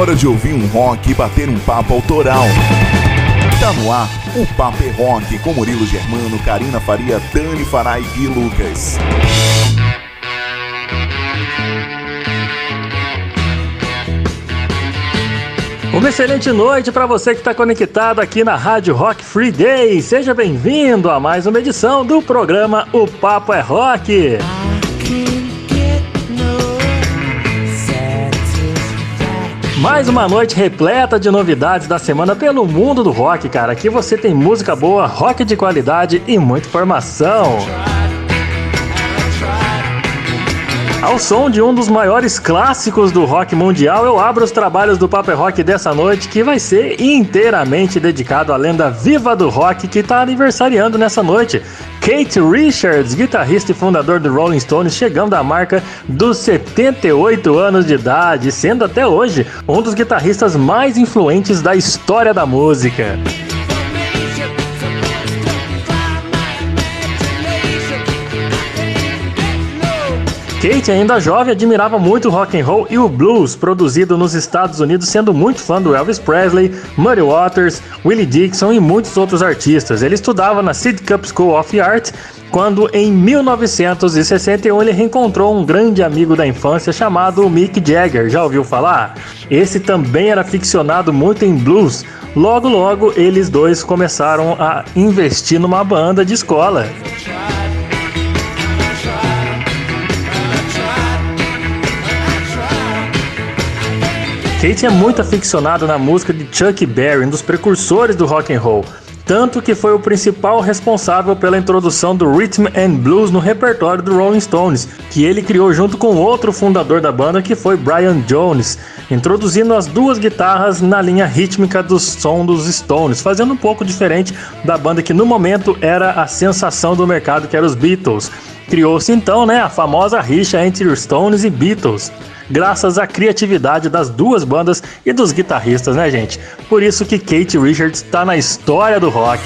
hora de ouvir um rock e bater um papo autoral. Tá no ar o Papo é Rock com Murilo Germano, Karina Faria, Dani Farai e Lucas. Uma excelente noite para você que está conectado aqui na Rádio Rock Free Day. Seja bem-vindo a mais uma edição do programa O Papo é Rock. Mais uma noite repleta de novidades da semana pelo mundo do rock, cara. Aqui você tem música boa, rock de qualidade e muita informação. Ao som de um dos maiores clássicos do rock mundial, eu abro os trabalhos do Paper Rock dessa noite, que vai ser inteiramente dedicado à lenda viva do rock que está aniversariando nessa noite. Kate Richards, guitarrista e fundador do Rolling Stones, chegando à marca dos 78 anos de idade, sendo até hoje um dos guitarristas mais influentes da história da música. Kate, ainda jovem, admirava muito o rock and roll e o blues produzido nos Estados Unidos, sendo muito fã do Elvis Presley, Muddy Waters, Willie Dixon e muitos outros artistas. Ele estudava na Sidcup School of Art quando em 1961 ele reencontrou um grande amigo da infância chamado Mick Jagger. Já ouviu falar? Esse também era ficcionado muito em blues. Logo, logo, eles dois começaram a investir numa banda de escola. Kate é muito aficionado na música de Chuck Berry, um dos precursores do rock and roll, tanto que foi o principal responsável pela introdução do rhythm and blues no repertório do Rolling Stones, que ele criou junto com outro fundador da banda que foi Brian Jones, introduzindo as duas guitarras na linha rítmica do som dos Stones, fazendo um pouco diferente da banda que no momento era a sensação do mercado, que era os Beatles. Criou-se então, né, a famosa rixa entre os Stones e Beatles graças à criatividade das duas bandas e dos guitarristas, né, gente? Por isso que Kate Richards está na história do rock.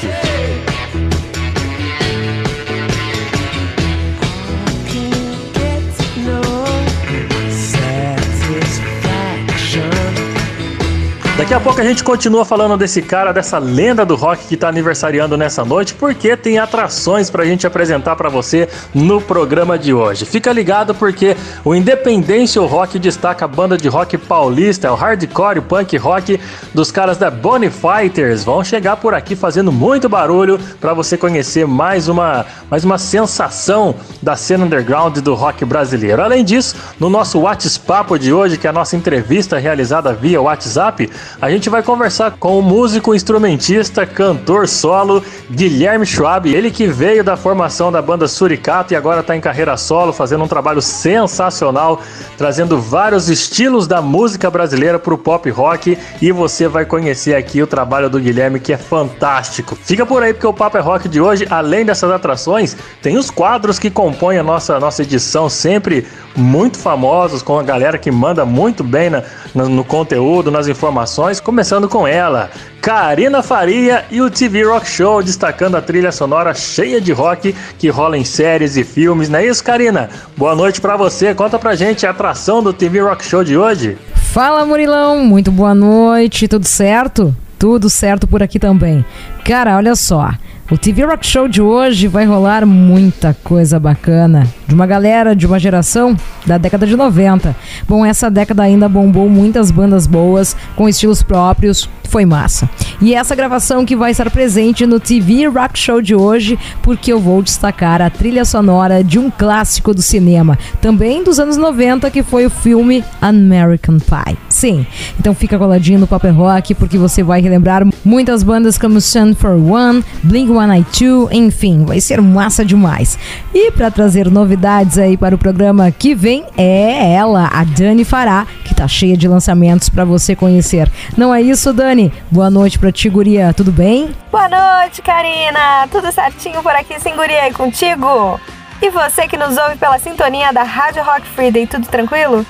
Daqui a pouco a gente continua falando desse cara, dessa lenda do rock que está aniversariando nessa noite, porque tem atrações para a gente apresentar para você no programa de hoje. Fica ligado porque o Independência Rock destaca a banda de rock paulista, o hardcore, o punk rock dos caras da Bonnie Fighters. Vão chegar por aqui fazendo muito barulho para você conhecer mais uma, mais uma sensação da cena underground do rock brasileiro. Além disso, no nosso WhatsApp de hoje, que é a nossa entrevista realizada via WhatsApp, a gente vai conversar com o músico, instrumentista, cantor solo Guilherme Schwab, ele que veio da formação da banda Suricato e agora está em carreira solo, fazendo um trabalho sensacional, trazendo vários estilos da música brasileira para o pop rock e você vai conhecer aqui o trabalho do Guilherme que é fantástico. Fica por aí porque o Papo é Rock de hoje, além dessas atrações, tem os quadros que compõem a nossa, nossa edição, sempre muito famosos, com a galera que manda muito bem na, no, no conteúdo, nas informações, começando com ela, Karina Faria e o TV Rock Show, destacando a trilha sonora cheia de rock que rola em séries e filmes, não é isso, Karina? Boa noite para você, conta pra gente a atração do TV Rock Show de hoje. Fala, Murilão, muito boa noite, tudo certo? Tudo certo por aqui também. Cara, olha só. O TV Rock Show de hoje vai rolar muita coisa bacana de uma galera de uma geração da década de 90. Bom, essa década ainda bombou muitas bandas boas com estilos próprios, foi massa. E essa gravação que vai estar presente no TV Rock Show de hoje, porque eu vou destacar a trilha sonora de um clássico do cinema, também dos anos 90, que foi o filme American Pie. Sim, então fica coladinho no Paper Rock, porque você vai relembrar muitas bandas como Sun for One, Blink 182, enfim, vai ser massa demais. E para trazer novidades aí para o programa que vem é ela, a Dani Fará, que tá cheia de lançamentos para você conhecer. Não é isso, Dani? Boa noite pra ti, guria. Tudo bem? Boa noite, Karina. Tudo certinho por aqui, sim, guria, e contigo? E você que nos ouve pela sintonia da Rádio Rock Friday, tudo tranquilo?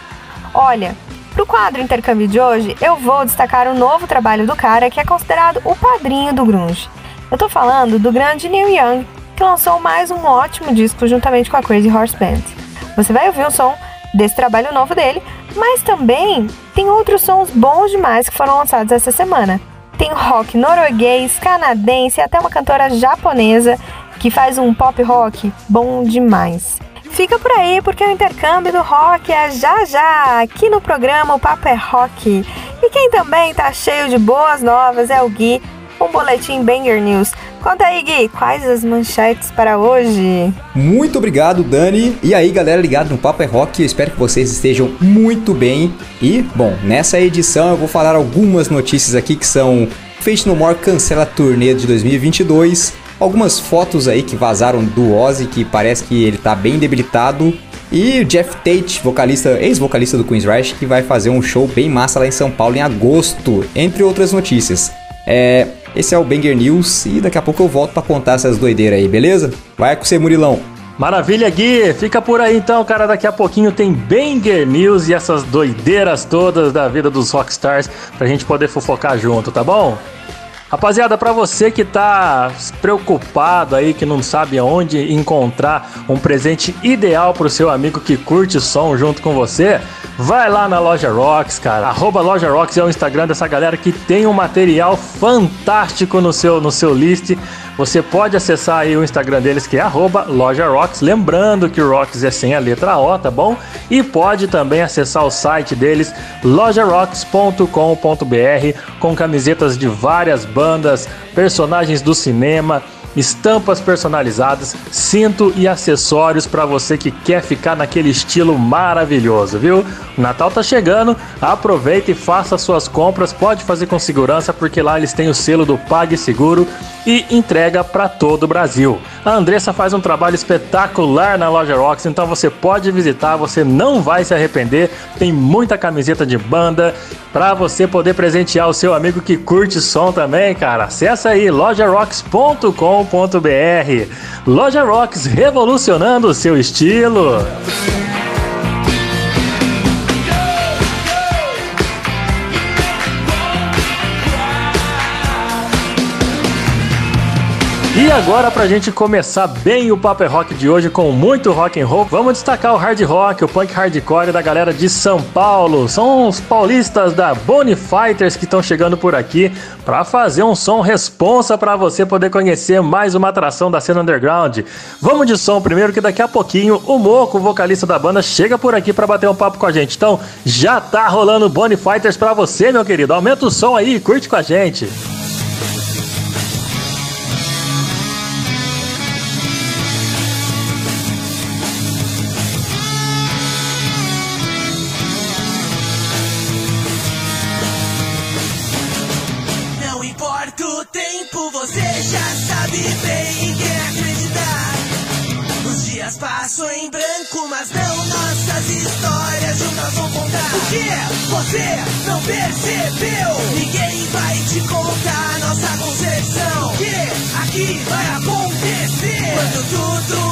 Olha, pro quadro intercâmbio de hoje, eu vou destacar um novo trabalho do cara que é considerado o padrinho do grunge. Eu tô falando do grande Neil Young, que lançou mais um ótimo disco juntamente com a Crazy Horse Band. Você vai ouvir o som desse trabalho novo dele, Mas também tem outros sons bons demais que foram lançados essa semana. Tem rock norueguês, canadense e até uma cantora japonesa que faz um pop rock bom demais. Fica por aí porque o intercâmbio do rock é já já, aqui no programa O Papo é Rock. E quem também tá cheio de boas novas é o Gui, um boletim Banger News. Conta aí, Gui, quais as manchetes para hoje? Muito obrigado, Dani. E aí, galera ligado no Papo é Rock, eu espero que vocês estejam muito bem. E, bom, nessa edição eu vou falar algumas notícias aqui que são Fate No More cancela a turnê de 2022, algumas fotos aí que vazaram do Ozzy, que parece que ele tá bem debilitado. E o Jeff Tate, vocalista, ex-vocalista do Queen's Rush, que vai fazer um show bem massa lá em São Paulo em agosto, entre outras notícias. É, esse é o Banger News e daqui a pouco eu volto para contar essas doideiras aí, beleza? Vai com você, Murilão. Maravilha, Gui! Fica por aí então, cara. Daqui a pouquinho tem Banger News e essas doideiras todas da vida dos rockstars pra gente poder fofocar junto, tá bom? Rapaziada, para você que tá preocupado aí, que não sabe aonde encontrar um presente ideal pro seu amigo que curte som junto com você, vai lá na Loja Rocks, cara. Arroba Loja Rocks é o Instagram dessa galera que tem um material fantástico no seu, no seu list você pode acessar aí o Instagram deles que é @lojarocks, lembrando que o Rocks é sem a letra O, tá bom? E pode também acessar o site deles lojarocks.com.br com camisetas de várias bandas, personagens do cinema, estampas personalizadas, cinto e acessórios para você que quer ficar naquele estilo maravilhoso, viu? O Natal tá chegando, aproveita e faça suas compras, pode fazer com segurança porque lá eles têm o selo do Pague Seguro e entrega para todo o Brasil. A Andressa faz um trabalho espetacular na loja Rocks, então você pode visitar, você não vai se arrepender. Tem muita camiseta de banda para você poder presentear o seu amigo que curte som também, cara. Acesse aí lojarocks.com.br. Loja Rocks revolucionando o seu estilo. E agora, pra gente começar bem o Paper é Rock de hoje com muito rock and roll, vamos destacar o hard rock, o punk hardcore da galera de São Paulo. São os paulistas da Bone Fighters que estão chegando por aqui para fazer um som responsa para você poder conhecer mais uma atração da cena underground. Vamos de som primeiro que daqui a pouquinho o Moco, vocalista da banda, chega por aqui para bater um papo com a gente. Então, já tá rolando Bone Fighters para você, meu querido. Aumenta o som aí e curte com a gente. Você não percebeu? Ninguém vai te contar nossa concepção. Que aqui vai acontecer? Quando tudo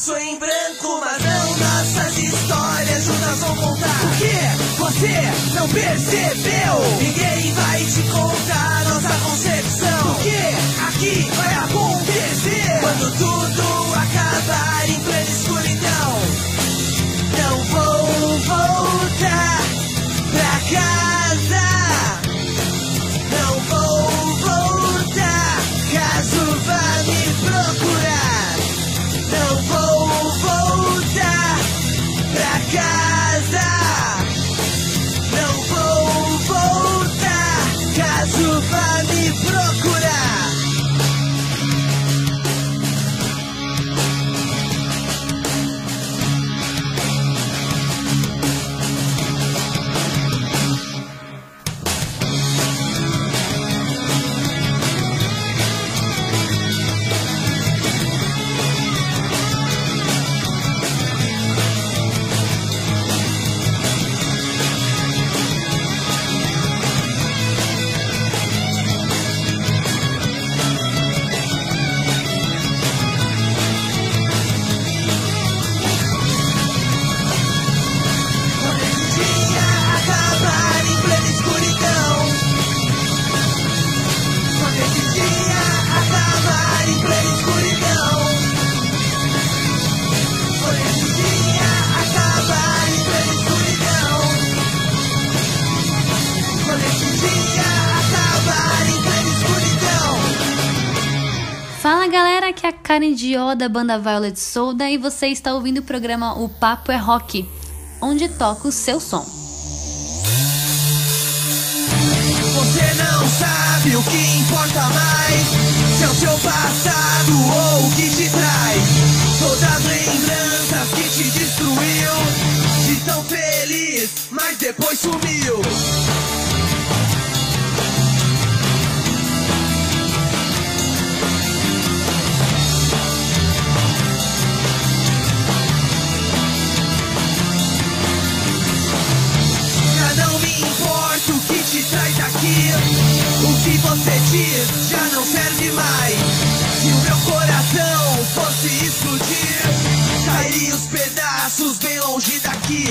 passam em branco, mas não nossas histórias juntas vão contar. O que você não percebeu? Ninguém vai te contar nossa concepção. O que aqui vai acontecer quando tudo acabar em Karen Dió da banda Violet Soda e você está ouvindo o programa O Papo é Rock, onde toca o seu som. Você não sabe o que importa mais Se é o seu passado ou o que te traz Todas as lembranças que te destruiu De tão feliz, mas depois sumiu o que te traz aqui O que você diz já não serve mais. Se o meu coração fosse explodir Cairia os pedaços bem longe daqui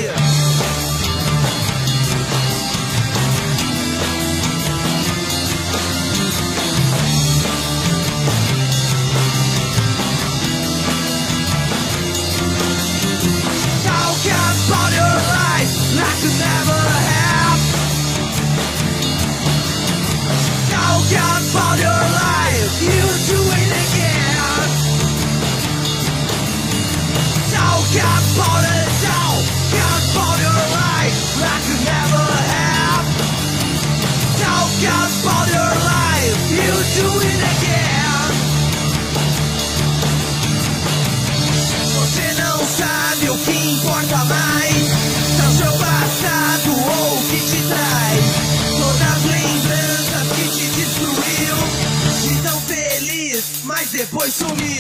depois sumiu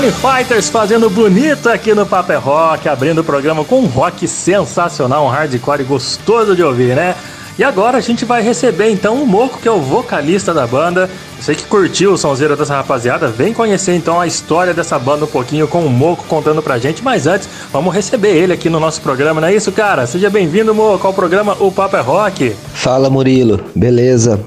Bonnie Fighters fazendo bonito aqui no Paper Rock, abrindo o programa com um rock sensacional, um hardcore gostoso de ouvir, né? E agora a gente vai receber então o Moco, que é o vocalista da banda. Você que curtiu o sonzeiro dessa rapaziada, vem conhecer então a história dessa banda um pouquinho com o Moco contando pra gente. Mas antes, vamos receber ele aqui no nosso programa, não é isso, cara? Seja bem-vindo, Moco, ao programa O Papo é Rock. Fala Murilo, beleza?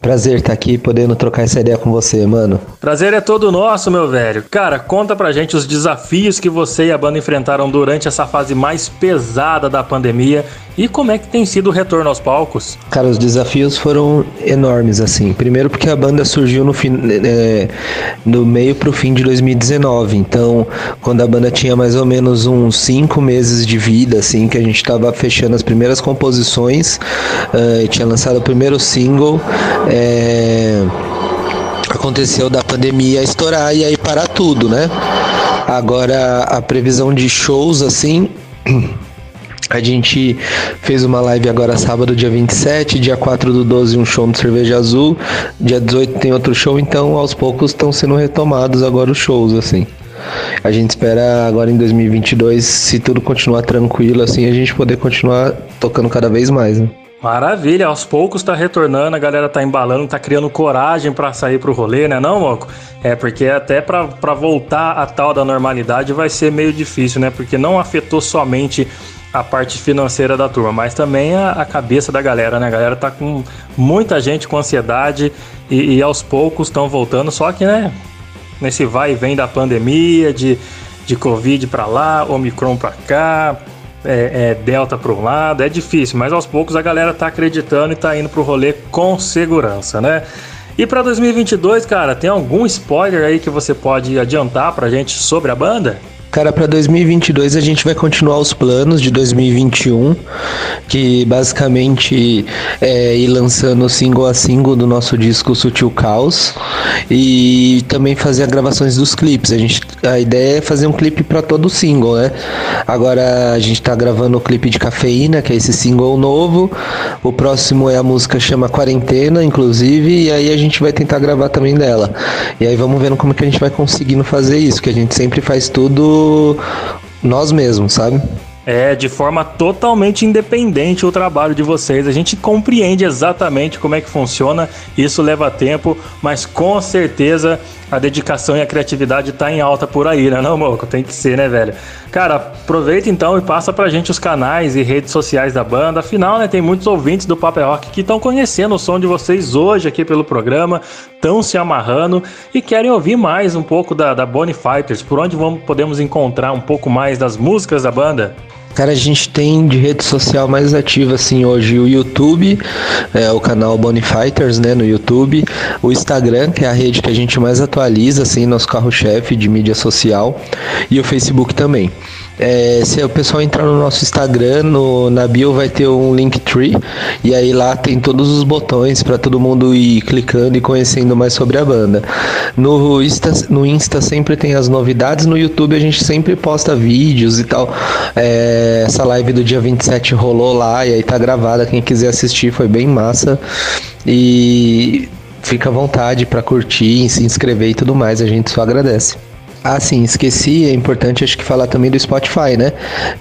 Prazer estar aqui podendo trocar essa ideia com você, mano. Prazer é todo nosso, meu velho. Cara, conta pra gente os desafios que você e a banda enfrentaram durante essa fase mais pesada da pandemia e como é que tem sido o retorno aos palcos. Cara, os desafios foram enormes, assim. Primeiro porque a banda surgiu no, fim, é, no meio pro fim de 2019. Então, quando a banda tinha mais ou menos uns cinco meses de vida, assim, que a gente tava fechando as primeiras composições, uh, tinha lançado o primeiro single. É, aconteceu da pandemia estourar e aí parar tudo, né? Agora a previsão de shows assim. A gente fez uma live agora sábado, dia 27, dia 4 do 12, um show no Cerveja Azul, dia 18 tem outro show, então aos poucos estão sendo retomados agora os shows, assim. A gente espera agora em 2022, se tudo continuar tranquilo, assim, a gente poder continuar tocando cada vez mais, né? Maravilha, aos poucos tá retornando, a galera tá embalando, tá criando coragem para sair pro rolê, né não, Moco? É, porque até para voltar a tal da normalidade vai ser meio difícil, né? Porque não afetou somente a parte financeira da turma, mas também a, a cabeça da galera, né? A galera tá com muita gente com ansiedade e, e aos poucos estão voltando, só que, né? nesse vai e vem da pandemia, de, de Covid para lá, Omicron para cá, é, é, Delta para um lado, é difícil, mas aos poucos a galera tá acreditando e tá indo pro rolê com segurança, né? E para 2022, cara, tem algum spoiler aí que você pode adiantar pra gente sobre a banda? Cara, para 2022 a gente vai continuar os planos de 2021, que basicamente é ir lançando single a single do nosso disco Sutil Caos e também fazer as gravações dos clipes. A, gente, a ideia é fazer um clipe para todo single, né? Agora a gente tá gravando o clipe de Cafeína, que é esse single novo. O próximo é a música chama Quarentena, inclusive, e aí a gente vai tentar gravar também dela. E aí vamos vendo como que a gente vai conseguindo fazer isso, que a gente sempre faz tudo nós mesmos, sabe? É, de forma totalmente independente o trabalho de vocês. A gente compreende exatamente como é que funciona, isso leva tempo, mas com certeza a dedicação e a criatividade tá em alta por aí, né, não, Moco? Tem que ser, né, velho? Cara, aproveita então e passa pra gente os canais e redes sociais da banda. Afinal, né, tem muitos ouvintes do Paper Rock que estão conhecendo o som de vocês hoje aqui pelo programa, estão se amarrando e querem ouvir mais um pouco da, da Bonnie Fighters. Por onde vamos, podemos encontrar um pouco mais das músicas da banda? Cara, a gente tem de rede social mais ativa assim hoje o YouTube, é, o canal Bonifighters, né, no YouTube, o Instagram, que é a rede que a gente mais atualiza, assim, nosso carro-chefe de mídia social, e o Facebook também. É, se o pessoal entrar no nosso Instagram, no, na bio vai ter um Linktree, e aí lá tem todos os botões para todo mundo ir clicando e conhecendo mais sobre a banda. No Insta, no Insta sempre tem as novidades, no YouTube a gente sempre posta vídeos e tal. É, essa live do dia 27 rolou lá e aí tá gravada, quem quiser assistir foi bem massa. E fica à vontade para curtir, se inscrever e tudo mais, a gente só agradece. Ah, sim, esqueci, é importante acho que falar também do Spotify, né?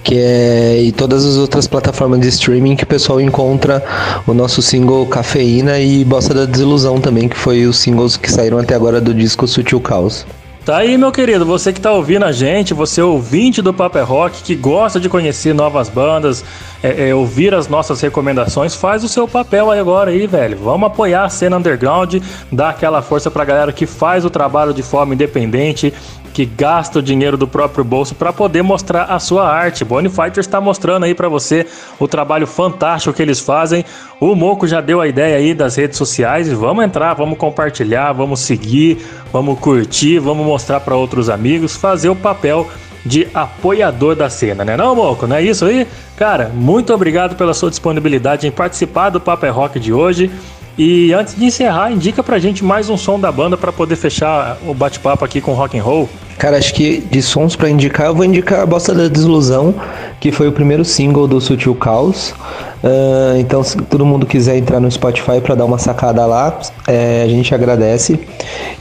Que é e todas as outras plataformas de streaming que o pessoal encontra o nosso single Cafeína e Bossa da Desilusão também, que foi os singles que saíram até agora do disco Sutil Caos. Tá aí, meu querido, você que tá ouvindo a gente, você é ouvinte do Paper Rock, que gosta de conhecer novas bandas, é, é, ouvir as nossas recomendações, faz o seu papel aí agora aí, velho. Vamos apoiar a cena underground, dar aquela força pra galera que faz o trabalho de forma independente, que gasta o dinheiro do próprio bolso para poder mostrar a sua arte. Bonnie Fighters está mostrando aí para você o trabalho fantástico que eles fazem. O Moco já deu a ideia aí das redes sociais e vamos entrar, vamos compartilhar, vamos seguir, vamos curtir, vamos mostrar para outros amigos, fazer o papel de apoiador da cena, né não, Moco? Não é isso aí? Cara, muito obrigado pela sua disponibilidade em participar do Paper Rock de hoje. E antes de encerrar, indica pra gente mais um som da banda para poder fechar o bate-papo aqui com rock and roll. Cara, acho que de sons para indicar, eu vou indicar a Bosta da Desilusão, que foi o primeiro single do Sutil Caos. Uh, então, se todo mundo quiser entrar no Spotify para dar uma sacada lá, é, a gente agradece.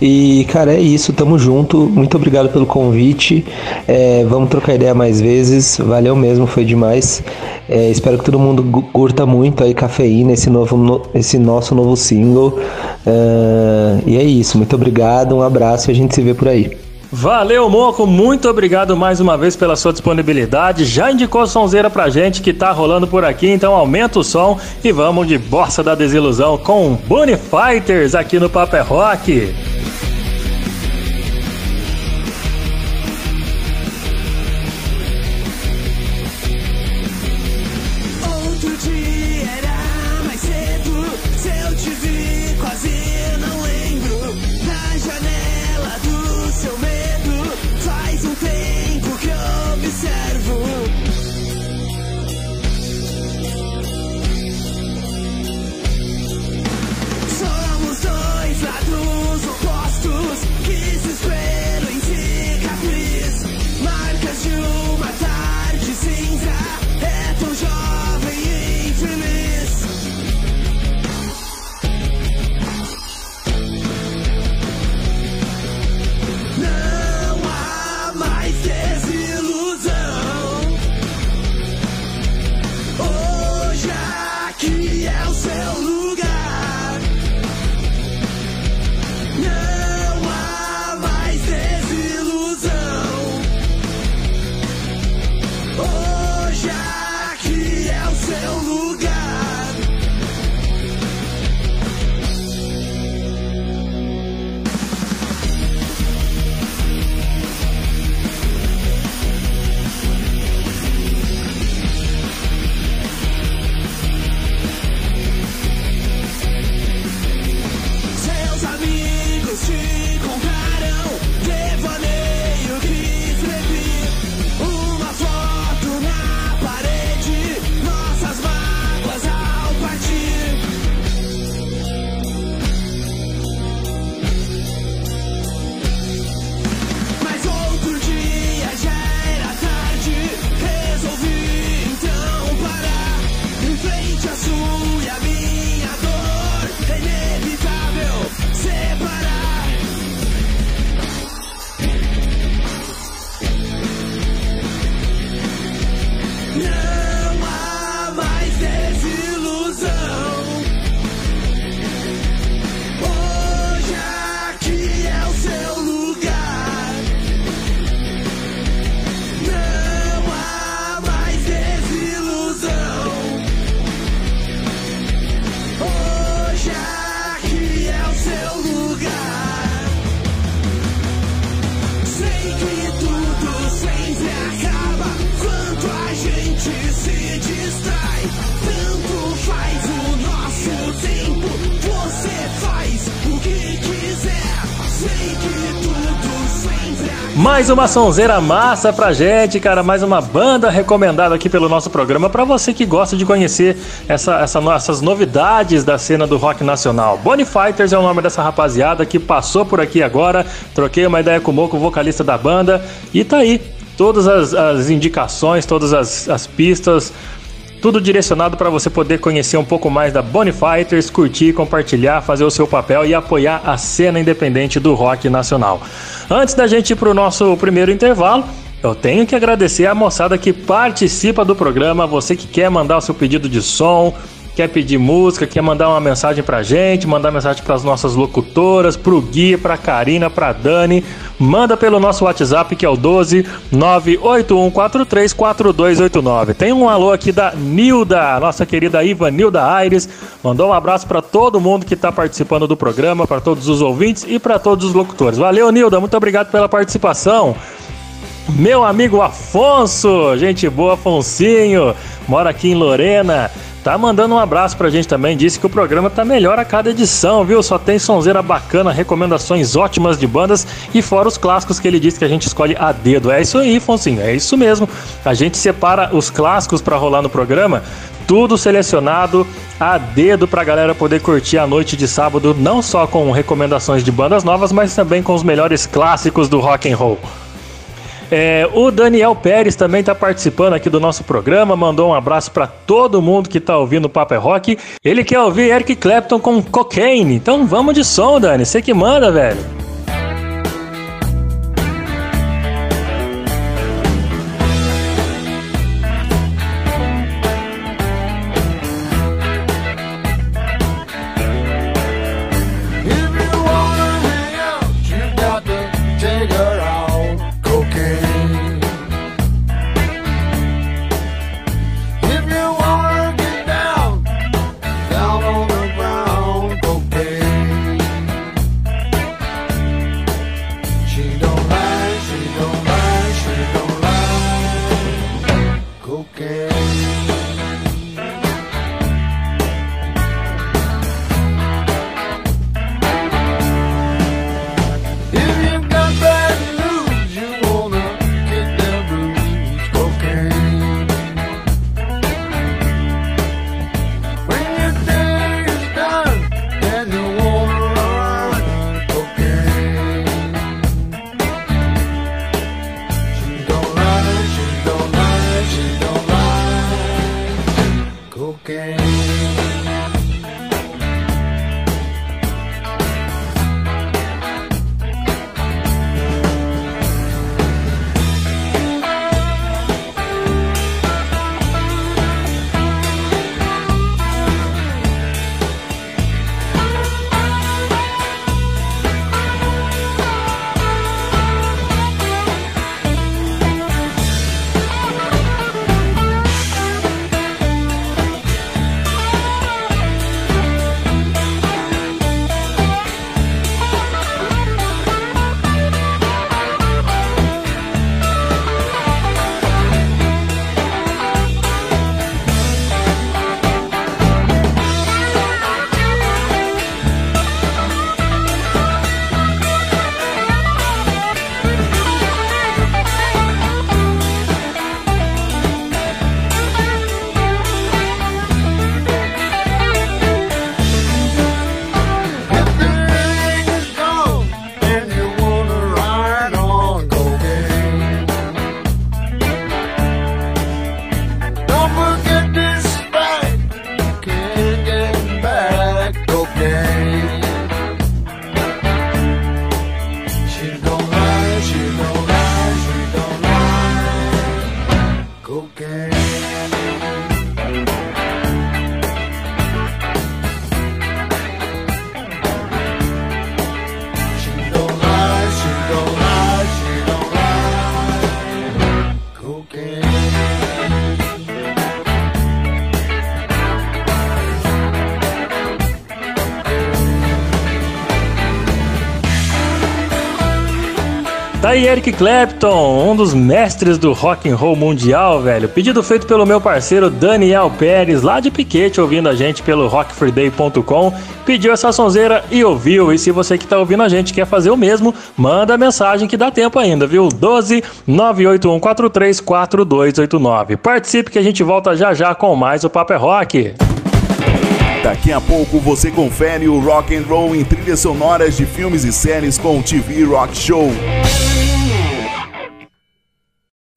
E, cara, é isso, tamo junto. Muito obrigado pelo convite. É, vamos trocar ideia mais vezes. Valeu mesmo, foi demais. É, espero que todo mundo curta muito aí Cafeína, esse, novo, no, esse nosso novo single. Uh, e é isso, muito obrigado, um abraço e a gente se vê por aí. Valeu, Moco. Muito obrigado mais uma vez pela sua disponibilidade. Já indicou sonzeira pra gente que tá rolando por aqui, então aumenta o som e vamos de Bossa da Desilusão com Bunny Fighters aqui no Paper Rock. Mais uma sonzeira massa pra gente, cara. Mais uma banda recomendada aqui pelo nosso programa pra você que gosta de conhecer essa, essa essas novidades da cena do rock nacional. Bonnie Fighters é o nome dessa rapaziada que passou por aqui agora. Troquei uma ideia com o Moco, vocalista da banda, e tá aí. Todas as, as indicações, todas as, as pistas, tudo direcionado para você poder conhecer um pouco mais da Bonnie Fighters, curtir, compartilhar, fazer o seu papel e apoiar a cena independente do rock nacional. Antes da gente ir para o nosso primeiro intervalo, eu tenho que agradecer a moçada que participa do programa, você que quer mandar o seu pedido de som, quer pedir música, quer mandar uma mensagem pra gente, mandar mensagem pras nossas locutoras, pro Gui, pra Karina, pra Dani, manda pelo nosso WhatsApp que é o 12 981434289. Tem um alô aqui da Nilda, nossa querida Iva Nilda Aires, mandou um abraço pra todo mundo que tá participando do programa, pra todos os ouvintes e pra todos os locutores. Valeu, Nilda, muito obrigado pela participação. Meu amigo Afonso, gente boa, Afonsinho, mora aqui em Lorena. Tá mandando um abraço pra gente também. Disse que o programa tá melhor a cada edição, viu? Só tem sonzeira bacana, recomendações ótimas de bandas e fora os clássicos que ele disse que a gente escolhe a dedo. É isso aí, Afonsinho, é isso mesmo. A gente separa os clássicos pra rolar no programa, tudo selecionado a dedo pra galera poder curtir a noite de sábado, não só com recomendações de bandas novas, mas também com os melhores clássicos do rock and roll. É, o Daniel Pérez também está participando aqui do nosso programa, mandou um abraço para todo mundo que está ouvindo o Papo é Rock. Ele quer ouvir Eric Clapton com Cocaine. Então vamos de som, Dani. Você que manda, velho. Aí Eric Clapton, um dos mestres do rock and roll mundial, velho. Pedido feito pelo meu parceiro Daniel Pérez, lá de Piquete, ouvindo a gente pelo rockfreeday.com. Pediu essa sonzeira e ouviu. E se você que tá ouvindo a gente quer fazer o mesmo, manda mensagem que dá tempo ainda, viu? 12 98143 4289. Participe que a gente volta já já com mais o Papo é Rock. Daqui a pouco você confere o rock and roll em trilhas sonoras de filmes e séries com o TV Rock Show.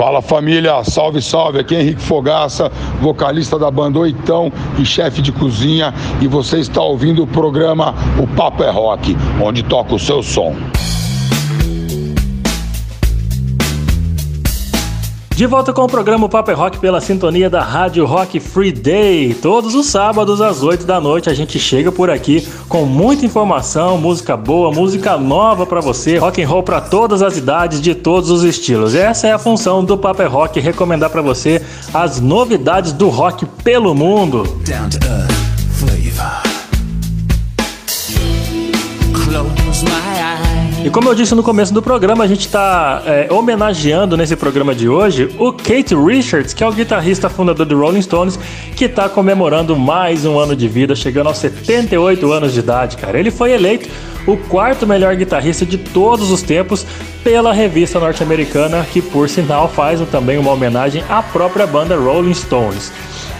Fala família, salve salve, aqui é Henrique Fogaça, vocalista da banda Oitão e chefe de cozinha. E você está ouvindo o programa O Papo é Rock, onde toca o seu som. De volta com o programa Paper Rock pela sintonia da Rádio Rock Free Day. Todos os sábados às 8 da noite a gente chega por aqui com muita informação, música boa, música nova para você, rock and roll para todas as idades, de todos os estilos. Essa é a função do Paper Rock, recomendar para você as novidades do rock pelo mundo. Down to earth flavor. Close my eyes. E como eu disse no começo do programa, a gente está homenageando nesse programa de hoje o Kate Richards, que é o guitarrista fundador do Rolling Stones, que está comemorando mais um ano de vida, chegando aos 78 anos de idade, cara. Ele foi eleito o quarto melhor guitarrista de todos os tempos pela revista norte-americana, que por sinal faz também uma homenagem à própria banda Rolling Stones.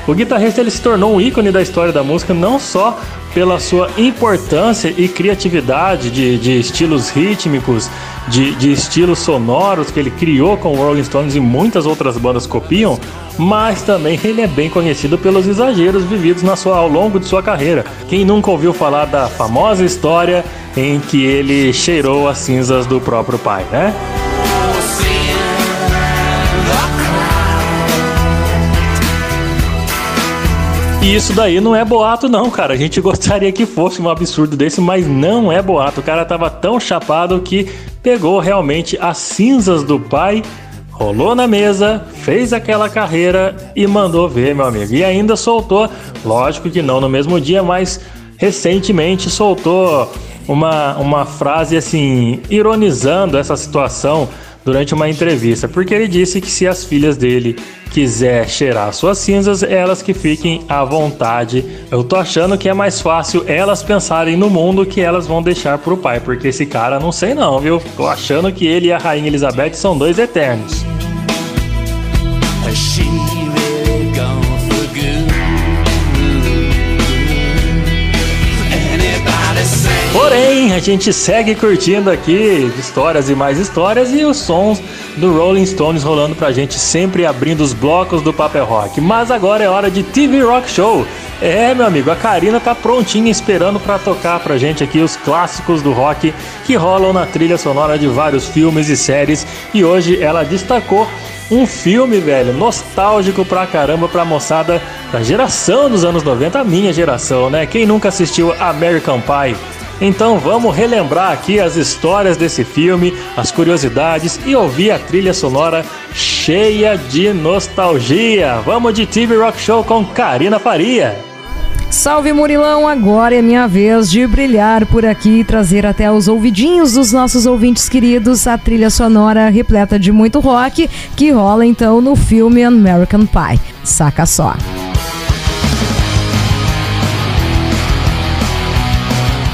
O guitarrista ele se tornou um ícone da história da música não só pela sua importância e criatividade de, de estilos rítmicos, de, de, estilos sonoros que ele criou com o Rolling Stones e muitas outras bandas copiam, mas também ele é bem conhecido pelos exageros vividos na sua, ao longo de sua carreira. Quem nunca ouviu falar da famosa história em que ele cheirou as cinzas do próprio pai, né? E isso daí não é boato, não, cara. A gente gostaria que fosse um absurdo desse, mas não é boato. O cara tava tão chapado que pegou realmente as cinzas do pai, rolou na mesa, fez aquela carreira e mandou ver, meu amigo. E ainda soltou, lógico que não no mesmo dia, mas recentemente soltou uma, uma frase assim, ironizando essa situação durante uma entrevista, porque ele disse que se as filhas dele quiser cheirar suas cinzas, elas que fiquem à vontade. Eu tô achando que é mais fácil elas pensarem no mundo que elas vão deixar pro pai, porque esse cara não sei não, viu? Tô achando que ele e a rainha Elizabeth são dois eternos. Porém, a gente segue curtindo aqui histórias e mais histórias e os sons do Rolling Stones rolando pra gente, sempre abrindo os blocos do Papel Rock. Mas agora é hora de TV Rock Show. É, meu amigo, a Karina tá prontinha esperando pra tocar pra gente aqui os clássicos do rock que rolam na trilha sonora de vários filmes e séries. E hoje ela destacou um filme, velho, nostálgico pra caramba pra moçada da geração dos anos 90, a minha geração, né? Quem nunca assistiu American Pie? Então vamos relembrar aqui as histórias desse filme, as curiosidades e ouvir a trilha sonora cheia de nostalgia. Vamos de TV Rock Show com Karina Faria. Salve Murilão, agora é minha vez de brilhar por aqui e trazer até os ouvidinhos dos nossos ouvintes queridos a trilha sonora repleta de muito rock que rola então no filme American Pie. Saca só.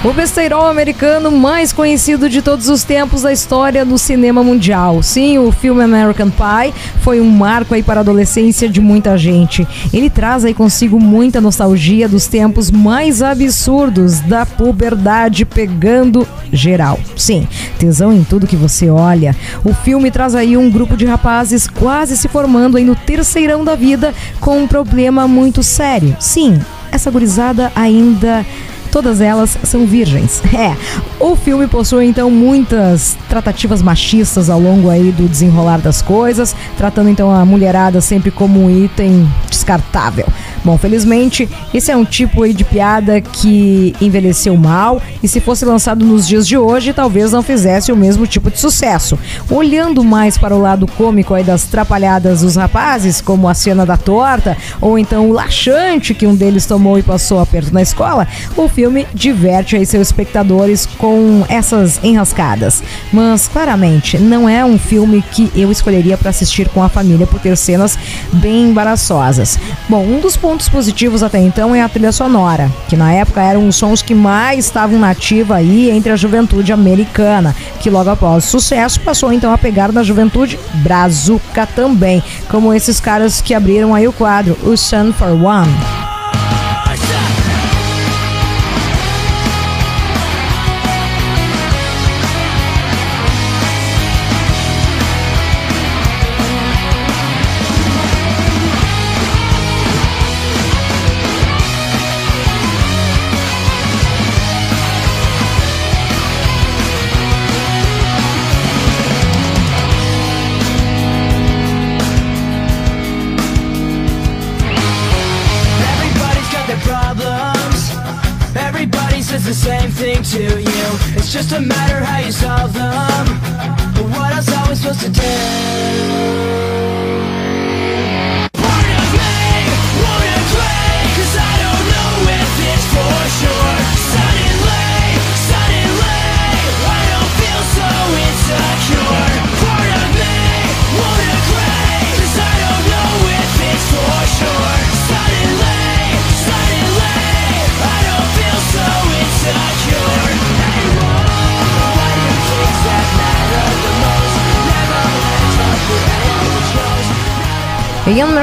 O besteirol americano mais conhecido de todos os tempos da história do cinema mundial. Sim, o filme American Pie foi um marco aí para a adolescência de muita gente. Ele traz aí consigo muita nostalgia dos tempos mais absurdos da puberdade pegando geral. Sim, tesão em tudo que você olha. O filme traz aí um grupo de rapazes quase se formando aí no terceirão da vida com um problema muito sério. Sim, essa gurizada ainda todas elas são virgens. É. O filme possui então muitas tratativas machistas ao longo aí do desenrolar das coisas, tratando então a mulherada sempre como um item descartável. Bom, felizmente, esse é um tipo aí de piada que envelheceu mal e se fosse lançado nos dias de hoje, talvez não fizesse o mesmo tipo de sucesso. Olhando mais para o lado cômico aí das trapalhadas dos rapazes, como a cena da torta, ou então o laxante que um deles tomou e passou aperto na escola, o filme diverte aí seus espectadores com essas enrascadas. Mas claramente não é um filme que eu escolheria para assistir com a família por ter cenas bem embaraçosas. Bom, um dos pontos positivos até então é a trilha sonora, que na época eram os sons que mais estavam na ativa aí entre a juventude americana, que logo após o sucesso passou então a pegar na juventude brazuca também, como esses caras que abriram aí o quadro, o Sun for One.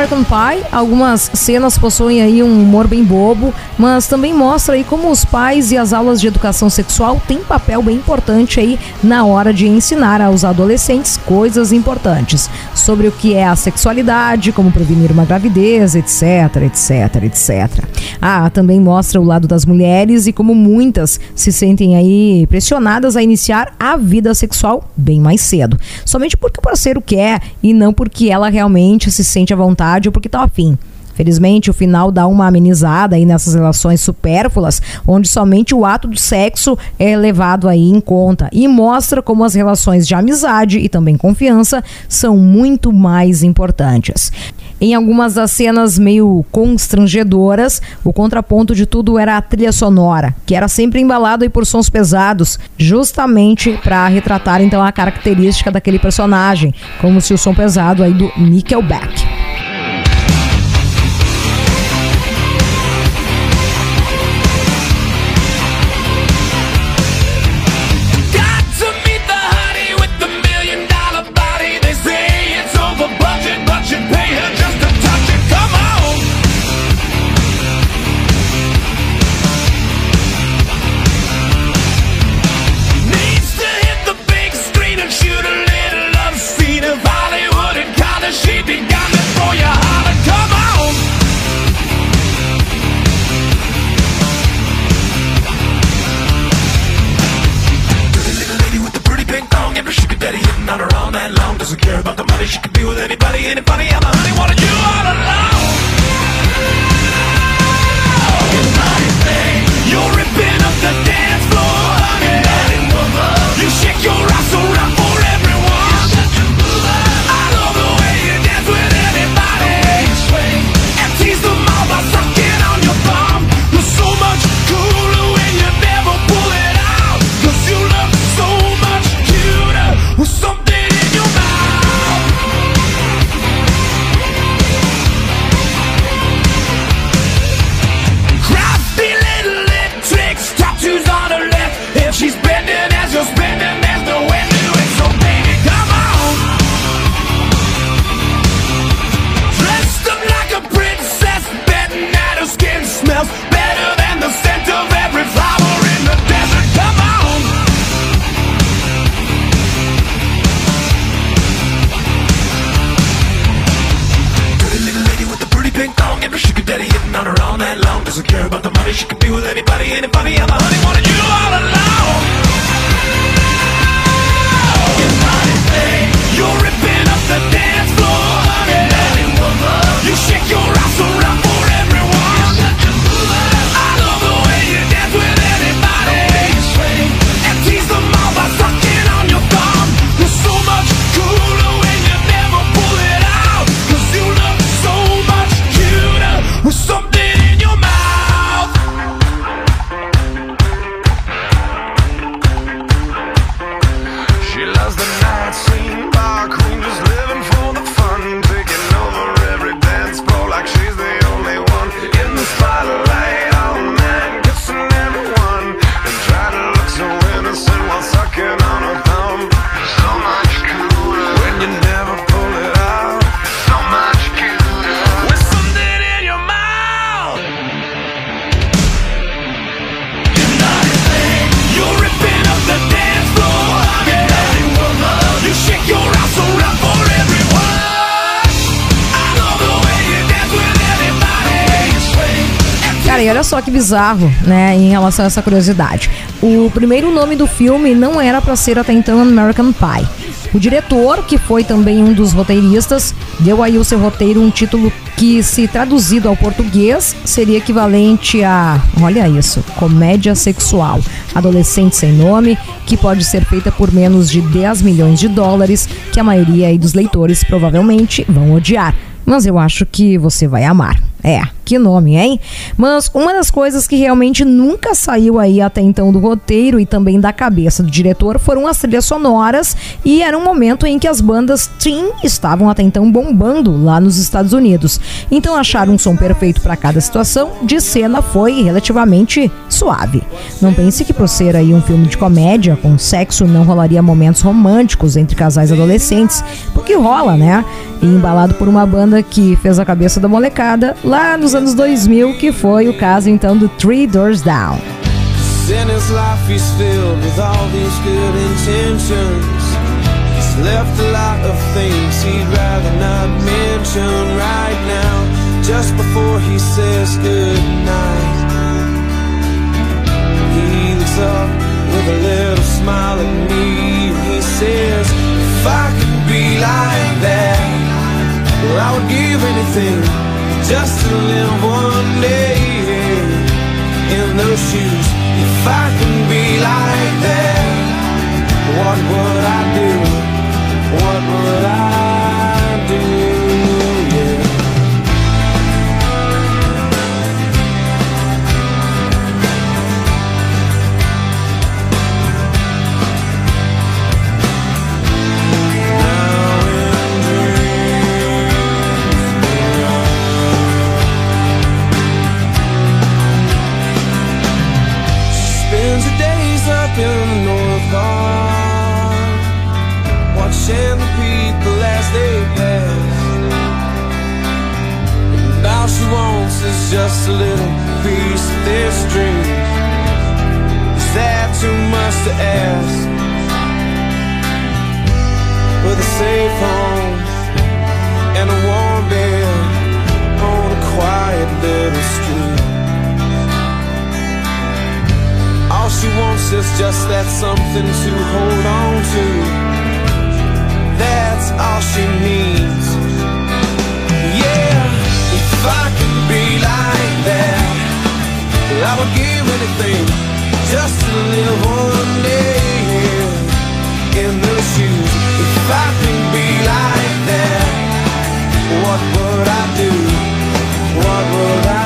American Pie, algumas cenas possuem aí um humor bem bobo, mas também mostra aí como os pais e as aulas de educação sexual têm papel bem importante aí na hora de ensinar aos adolescentes coisas importantes sobre o que é a sexualidade, como prevenir uma gravidez, etc, etc, etc. Ah, também mostra o lado das mulheres e como muitas se sentem aí pressionadas a iniciar a vida sexual bem mais cedo, somente porque o parceiro quer e não porque ela realmente se sente à vontade ou porque tá afim. Felizmente, o final dá uma amenizada aí nessas relações supérfluas, onde somente o ato do sexo é levado aí em conta e mostra como as relações de amizade e também confiança são muito mais importantes. Em algumas das cenas meio constrangedoras, o contraponto de tudo era a trilha sonora, que era sempre embalado aí por sons pesados, justamente para retratar então a característica daquele personagem, como se o som pesado aí do Nickelback. Night long. Doesn't care about the money, she can be with anybody Anybody, I'm a honey, wanted bizarro, né, em relação a essa curiosidade. O primeiro nome do filme não era pra ser até então American Pie. O diretor, que foi também um dos roteiristas, deu aí o seu roteiro um título que, se traduzido ao português, seria equivalente a, olha isso, comédia sexual, adolescente sem nome, que pode ser feita por menos de 10 milhões de dólares, que a maioria dos leitores provavelmente vão odiar. Mas eu acho que você vai amar. É, que nome, hein? Mas uma das coisas que realmente nunca saiu aí até então do roteiro e também da cabeça do diretor foram as trilhas sonoras e era um momento em que as bandas teen estavam até então bombando lá nos Estados Unidos. Então achar um som perfeito para cada situação de cena foi relativamente suave. Não pense que por ser aí um filme de comédia com sexo não rolaria momentos românticos entre casais adolescentes, porque rola, né? E embalado por uma banda que fez a cabeça da molecada lá nos anos 2000, que foi o caso então do Three Doors Down. With a little smile at me. He says, if I could be like that Well, I would give anything just to live one day in those shoes. If I can be like that, what would safe home And a warm bed On a quiet little street all she wants is just that something to hold on to. That's all she needs. Yeah, if I could be like that, I would give anything just to live one day in those shoes. If I could be like that, what would I do? What would I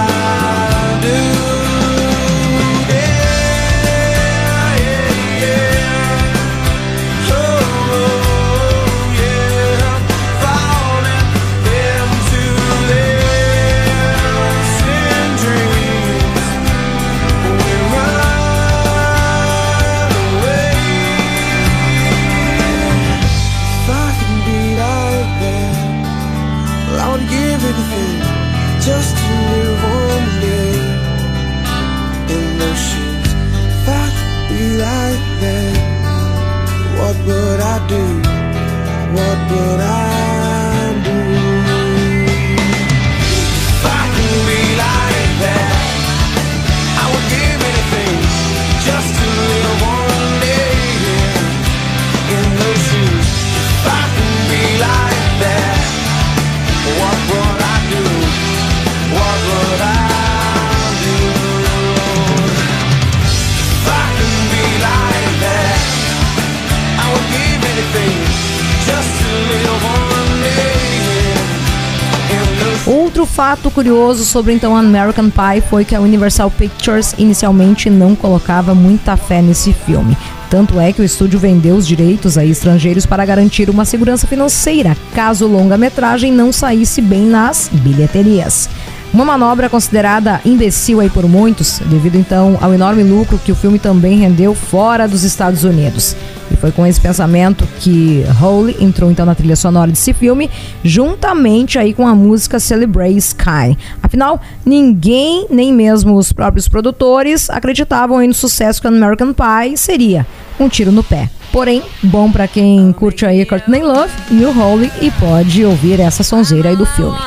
fato curioso sobre então American Pie foi que a Universal Pictures inicialmente não colocava muita fé nesse filme. Tanto é que o estúdio vendeu os direitos a estrangeiros para garantir uma segurança financeira, caso o longa-metragem não saísse bem nas bilheterias. Uma manobra considerada imbecil aí por muitos, devido então ao enorme lucro que o filme também rendeu fora dos Estados Unidos. E foi com esse pensamento que Holy entrou então na trilha sonora desse filme, juntamente aí com a música Celebrate Sky. Afinal, ninguém, nem mesmo os próprios produtores, acreditavam no sucesso que American Pie seria. Um tiro no pé. Porém, bom para quem curte aí Courtney Love e o Holy e pode ouvir essa sonzeira aí do filme.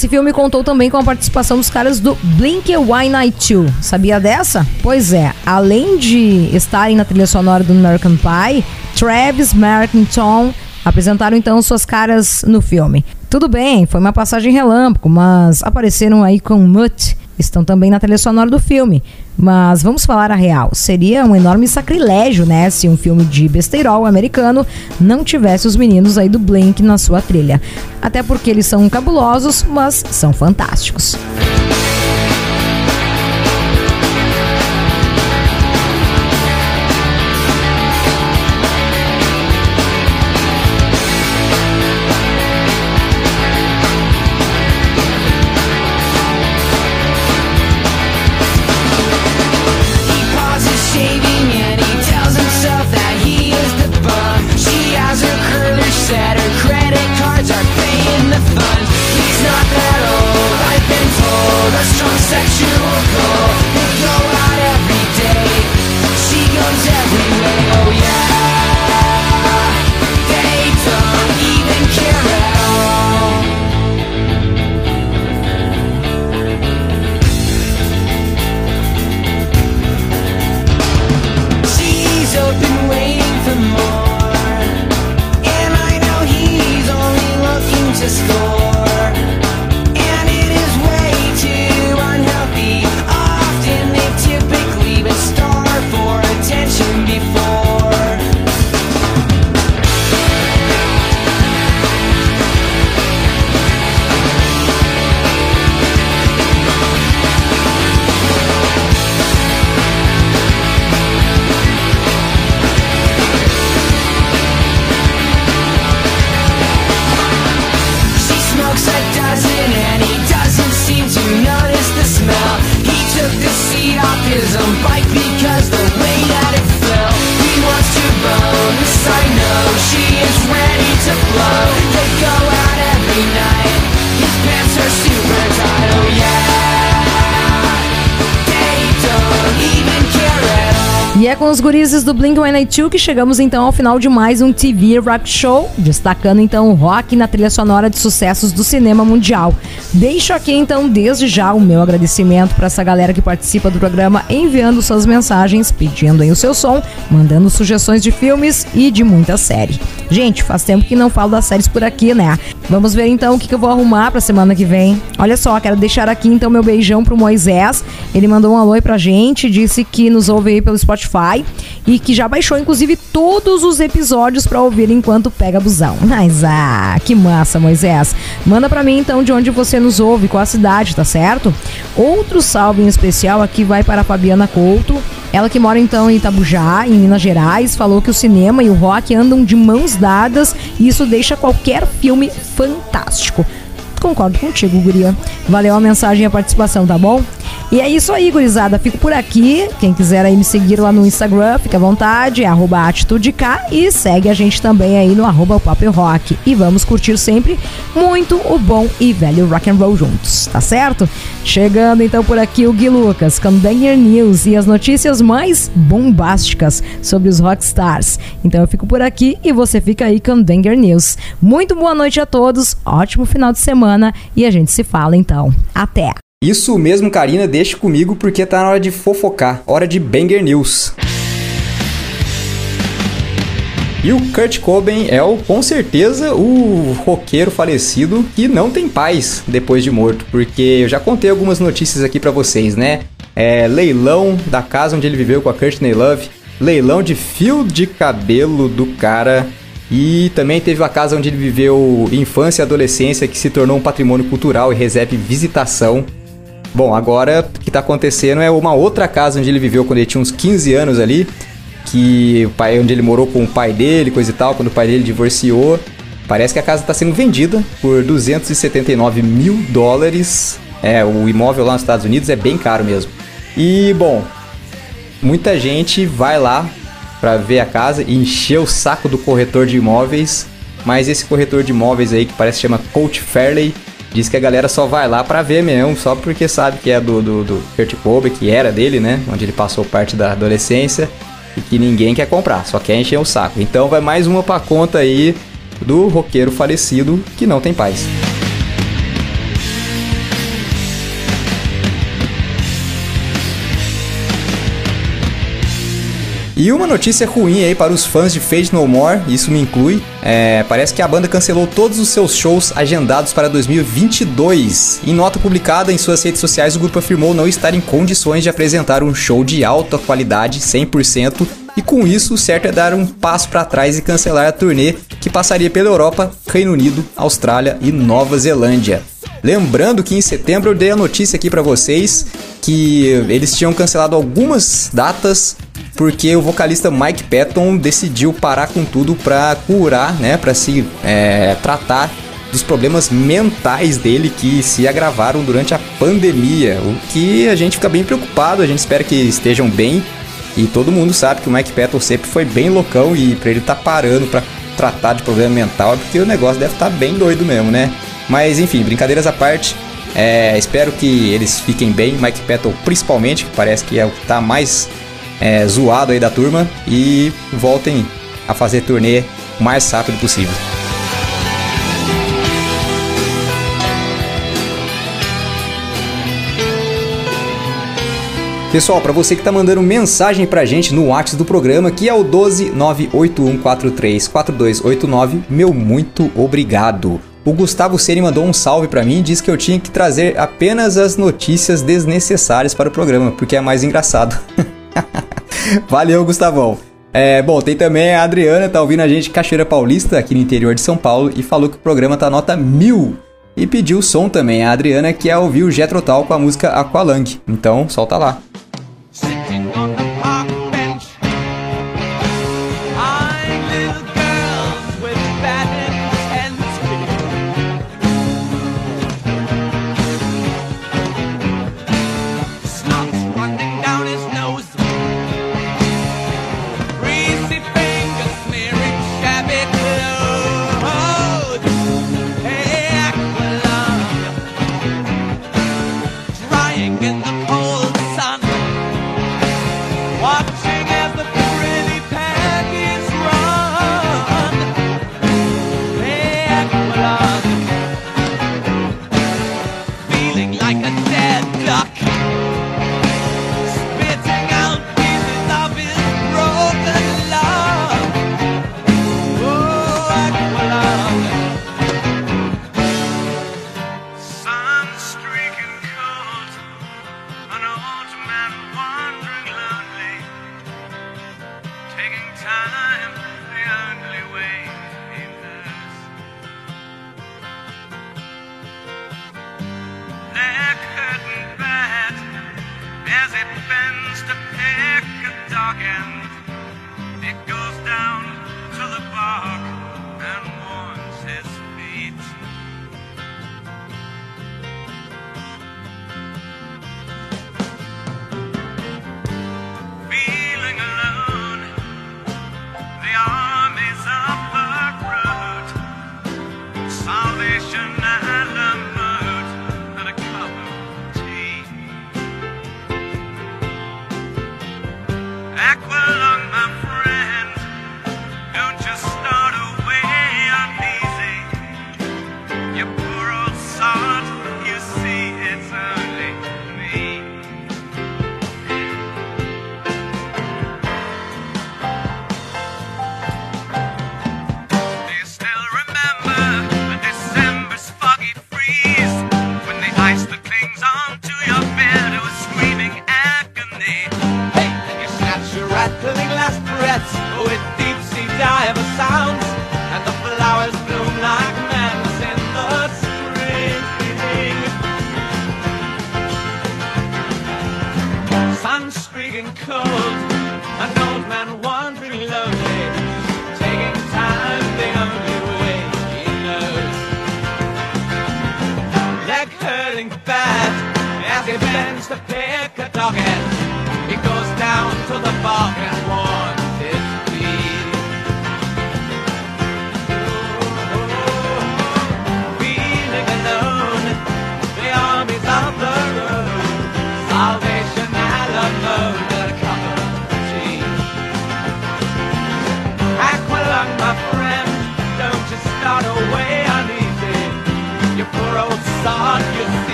Esse filme contou também com a participação dos caras do Blink-182. Sabia dessa? Pois é, além de estarem na trilha sonora do American Pie, Travis, Tom apresentaram então suas caras no filme. Tudo bem, foi uma passagem relâmpago, mas apareceram aí com Mutt, estão também na trilha sonora do filme. Mas vamos falar a real, seria um enorme sacrilégio, né, se um filme de besteirol americano não tivesse os meninos aí do Blink na sua trilha. Até porque eles são cabulosos, mas são fantásticos. He gurizes do Blink-182 que chegamos então ao final de mais um TV Rock Show, destacando então o rock na trilha sonora de sucessos do cinema mundial. Deixo aqui então desde já o meu agradecimento para essa galera que participa do programa, enviando suas mensagens, pedindo aí o seu som, mandando sugestões de filmes e de muita série. Gente, faz tempo que não falo das séries por aqui, né? Vamos ver então o que, que eu vou arrumar pra semana que vem. Olha só, quero deixar aqui então meu beijão pro Moisés. Ele mandou um alô aí pra gente, disse que nos ouve aí pelo Spotify e que já baixou inclusive todos os episódios pra ouvir enquanto pega busão. Mas ah, que massa, Moisés. Manda pra mim então de onde você nos ouve, qual a cidade, tá certo? Outro salve em especial aqui vai para a Fabiana Couto. Ela que mora então em Itabujá, em Minas Gerais, falou que o cinema e o rock andam de mãos dadas e isso deixa qualquer filme fantástico. Concordo contigo, Guria. Valeu a mensagem e a participação, tá bom? E é isso aí, gurizada. Fico por aqui. Quem quiser aí me seguir lá no Instagram, fica à vontade, é atitudek e segue a gente também aí no arroba Papo Rock. E vamos curtir sempre muito o bom e velho rock and roll juntos, tá certo? Chegando então por aqui o Gui Lucas, Candanger News e as notícias mais bombásticas sobre os rockstars. Então eu fico por aqui e você fica aí com Danger News. Muito boa noite a todos, ótimo final de semana e a gente se fala então. Até! Isso mesmo, Karina, deixe comigo porque tá na hora de fofocar, hora de Banger News. E o Kurt Cobain é o, com certeza o roqueiro falecido que não tem paz depois de morto, porque eu já contei algumas notícias aqui para vocês, né? É, leilão da casa onde ele viveu com a Courtney Love, leilão de fio de cabelo do cara e também teve a casa onde ele viveu infância e adolescência que se tornou um patrimônio cultural e recebe visitação Bom, agora o que está acontecendo é uma outra casa onde ele viveu quando ele tinha uns 15 anos ali, que o pai onde ele morou com o pai dele, coisa e tal, quando o pai dele divorciou. Parece que a casa está sendo vendida por 279 mil dólares. É, o imóvel lá nos Estados Unidos é bem caro mesmo. E bom, muita gente vai lá para ver a casa e encher o saco do corretor de imóveis. Mas esse corretor de imóveis aí que parece que chama Coach Fairley Diz que a galera só vai lá para ver mesmo, só porque sabe que é do, do, do Kurt Cobain, que era dele, né? Onde ele passou parte da adolescência e que ninguém quer comprar, só quer encher o saco. Então vai mais uma pra conta aí do roqueiro falecido que não tem paz. E uma notícia ruim aí para os fãs de Fade No More, isso me inclui. É, parece que a banda cancelou todos os seus shows agendados para 2022. Em nota publicada em suas redes sociais, o grupo afirmou não estar em condições de apresentar um show de alta qualidade 100% e com isso o certo é dar um passo para trás e cancelar a turnê que passaria pela Europa, Reino Unido, Austrália e Nova Zelândia. Lembrando que em setembro eu dei a notícia aqui para vocês que eles tinham cancelado algumas datas porque o vocalista Mike Patton decidiu parar com tudo para curar, né, para se é, tratar dos problemas mentais dele que se agravaram durante a pandemia, o que a gente fica bem preocupado, a gente espera que estejam bem e todo mundo sabe que o Mike Patton sempre foi bem loucão e para ele tá parando para tratar de problema mental é porque o negócio deve estar tá bem doido mesmo, né? Mas enfim, brincadeiras à parte, é, espero que eles fiquem bem, Mike Patton principalmente, que parece que é o que tá mais é, zoado aí da turma e voltem a fazer turnê o mais rápido possível. Pessoal, para você que tá mandando mensagem pra gente no WhatsApp do programa, que é o 12981434289, meu muito obrigado. O Gustavo Ceni mandou um salve para mim e disse que eu tinha que trazer apenas as notícias desnecessárias para o programa, porque é mais engraçado. Valeu, Gustavão. É, bom, tem também a Adriana, tá ouvindo a gente Cachoeira Paulista, aqui no interior de São Paulo, e falou que o programa tá nota mil. E pediu som também, a Adriana, que é ouvir o Jetro Tal com a música Aqualung. Então, solta lá.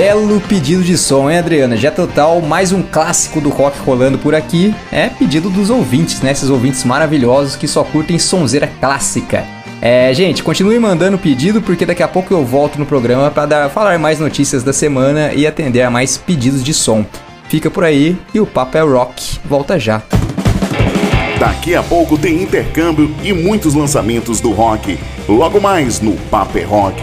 Belo pedido de som, hein, Adriana? Já total, mais um clássico do rock rolando por aqui. É pedido dos ouvintes, né? Esses ouvintes maravilhosos que só curtem sonzeira clássica. É, gente, continue mandando pedido porque daqui a pouco eu volto no programa para falar mais notícias da semana e atender a mais pedidos de som. Fica por aí e o Papo é Rock volta já. Daqui a pouco tem intercâmbio e muitos lançamentos do rock. Logo mais no Papo é Rock.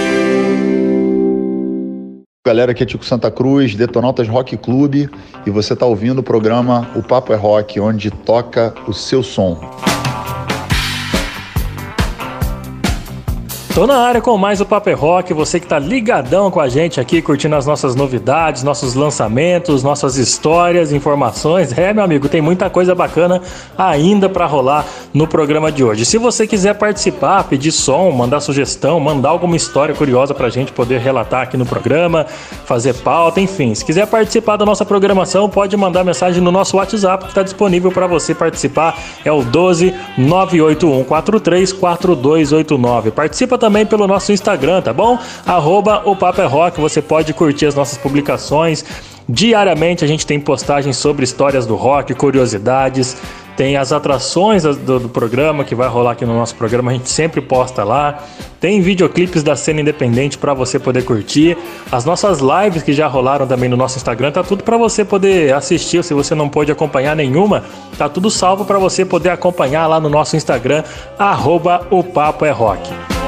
Galera, aqui é Tico Santa Cruz, Detonautas Rock Clube, e você está ouvindo o programa O Papo é Rock, onde toca o seu som. Tô na área com mais o Paper Rock, você que tá ligadão com a gente aqui, curtindo as nossas novidades, nossos lançamentos, nossas histórias, informações. É, meu amigo, tem muita coisa bacana ainda para rolar no programa de hoje. Se você quiser participar, pedir som, mandar sugestão, mandar alguma história curiosa pra gente poder relatar aqui no programa, fazer pauta, enfim. Se quiser participar da nossa programação, pode mandar mensagem no nosso WhatsApp que está disponível para você participar. É o 12 98143 4289. Participa também pelo nosso Instagram, tá bom? Arroba o Papo é Rock, você pode curtir as nossas publicações. Diariamente a gente tem postagens sobre histórias do rock, curiosidades, tem as atrações do, do, programa que vai rolar aqui no nosso programa, a gente sempre posta lá. Tem videoclipes da cena independente para você poder curtir. As nossas lives que já rolaram também no nosso Instagram, tá tudo para você poder assistir. Se você não pôde acompanhar nenhuma, tá tudo salvo para você poder acompanhar lá no nosso Instagram, arroba o Papo é Rock.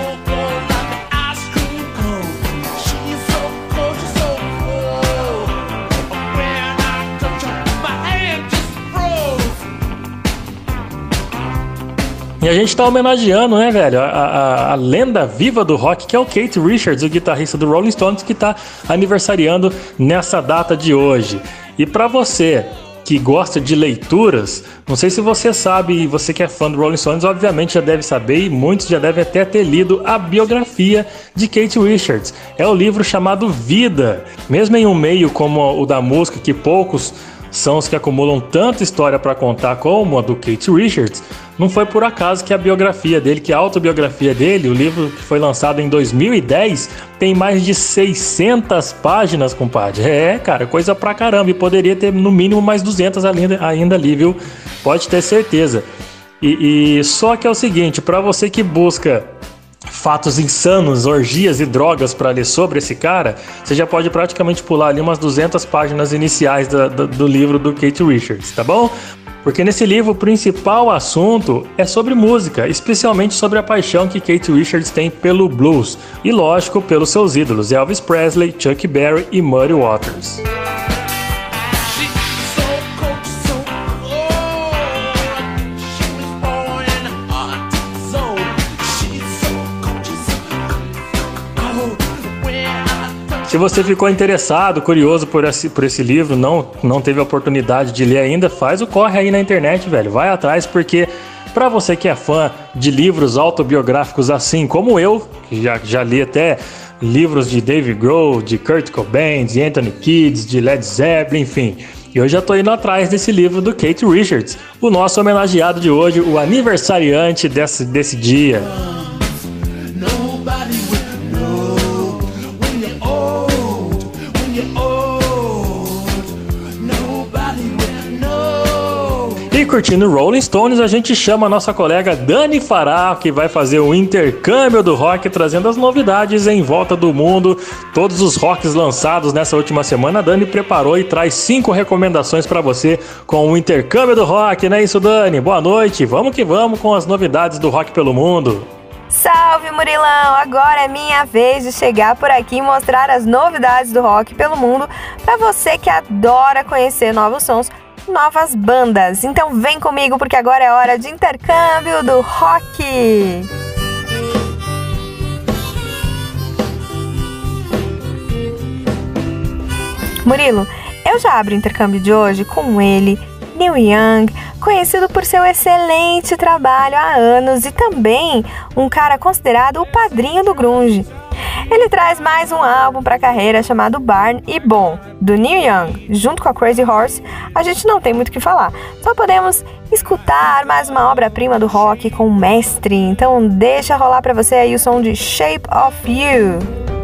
E a gente tá homenageando, né, velho, a, a, a, lenda viva do rock, que é o Kate Richards, o guitarrista do Rolling Stones, que tá aniversariando nessa data de hoje. E para você que gosta de leituras, não sei se você sabe, você que é fã do Rolling Stones, obviamente já deve saber e muitos já devem até ter lido a biografia de Kate Richards. É o livro chamado Vida. Mesmo em um meio como o da música, que poucos são os que acumulam tanta história para contar como a do Kate Richards, não foi por acaso que a biografia dele, que a autobiografia dele, o livro que foi lançado em 2010, tem mais de 600 páginas, compadre. É, cara, coisa pra caramba. E poderia ter no mínimo mais 200 ainda, ainda ali, viu? Pode ter certeza. E, e só que é o seguinte, para você que busca fatos insanos, orgias e drogas para ler sobre esse cara, você já pode praticamente pular ali umas 200 páginas iniciais do, livro do Kate Richards, tá bom? Porque nesse livro o principal assunto é sobre música, especialmente sobre a paixão que Kate Richards tem pelo blues e, lógico, pelos seus ídolos Elvis Presley, Chuck Berry e Muddy Waters. Se você ficou interessado, curioso por esse, por esse livro, não, não teve a oportunidade de ler ainda, faz o corre aí na internet, velho. Vai atrás, porque para você que é fã de livros autobiográficos assim como eu, que já, já li até livros de Dave Grohl, de Kurt Cobain, de Anthony Kidd, de Led Zeppelin, enfim. E eu já tô indo atrás desse livro do Kate Richards, o nosso homenageado de hoje, o aniversariante desse, desse dia. Curtindo Rolling Stones, a gente chama a nossa colega Dani Fará, que vai fazer o intercâmbio do rock, trazendo as novidades em volta do mundo, todos os rocks lançados nessa última semana. A Dani preparou e traz cinco recomendações para você com o intercâmbio do rock, não é isso, Dani? Boa noite, vamos que vamos com as novidades do rock pelo mundo. Salve Murilão! Agora é minha vez de chegar por aqui e mostrar as novidades do rock pelo mundo para você que adora conhecer novos sons novas bandas. Então vem comigo porque agora é hora de intercâmbio do rock. Murilo, eu já abro o intercâmbio de hoje com ele, Neil Young, conhecido por seu excelente trabalho há anos e também um cara considerado o padrinho do grunge. Ele traz mais um álbum para a carreira chamado Barn e bom, do Neil Young, junto com a Crazy Horse, a gente não tem muito o que falar. Só podemos escutar mais uma obra-prima do rock com o mestre. Então deixa rolar para você aí o som de Shape of You.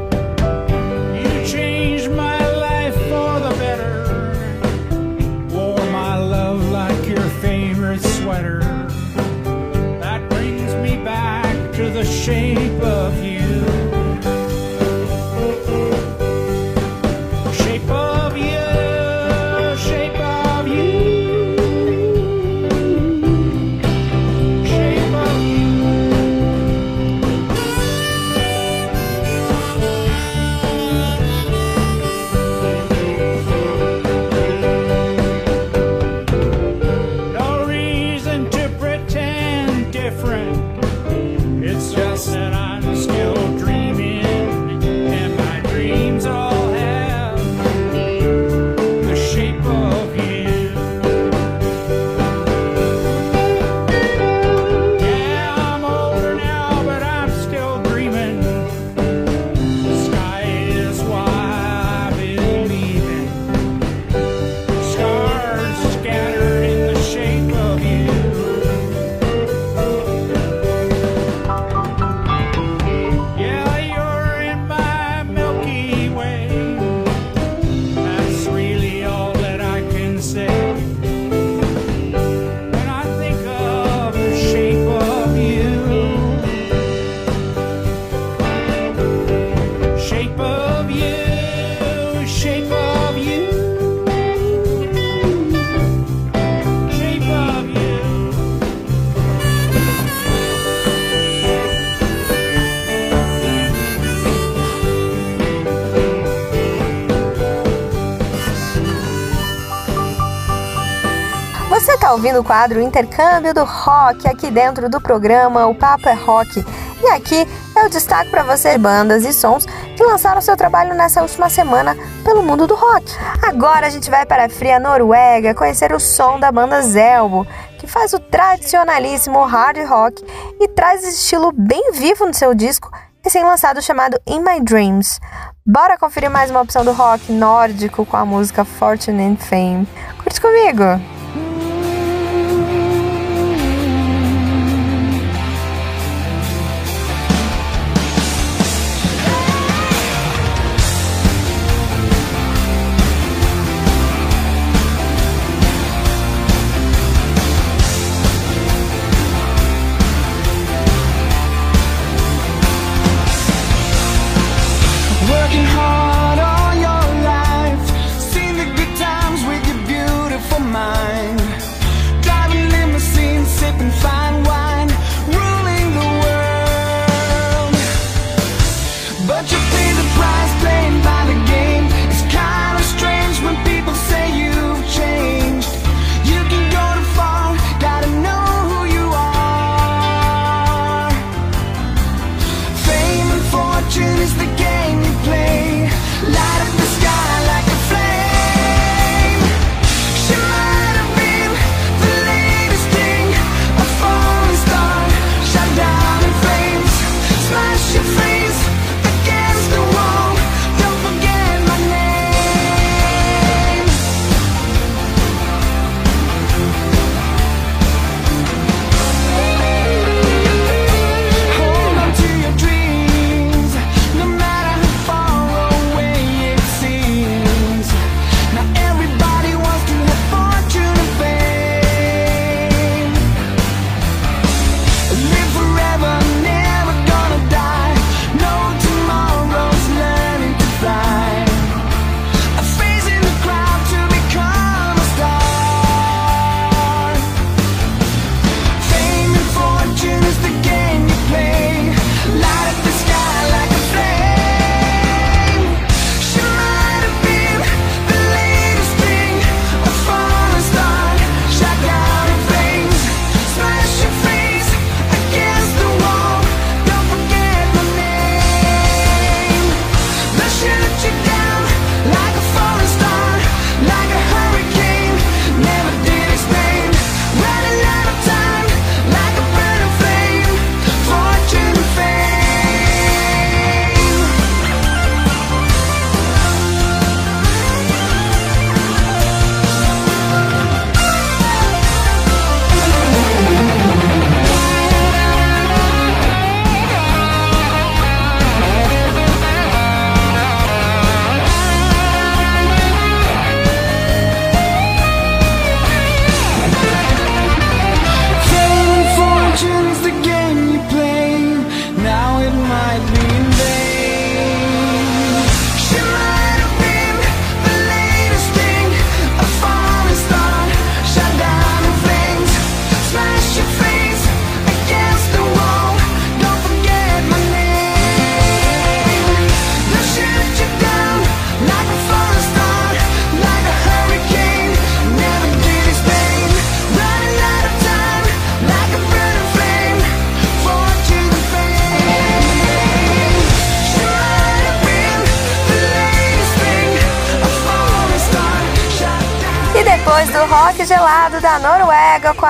Ouvindo o quadro Intercâmbio do Rock aqui dentro do programa O Papo é Rock. E aqui eu destaco para você bandas e sons que lançaram seu trabalho nessa última semana pelo mundo do rock. Agora a gente vai para a fria Noruega conhecer o som da banda Zelbo, que faz o tradicionalíssimo hard rock e traz esse estilo bem vivo no seu disco recém-lançado chamado In My Dreams. Bora conferir mais uma opção do rock nórdico com a música Fortune and Fame. Curte comigo!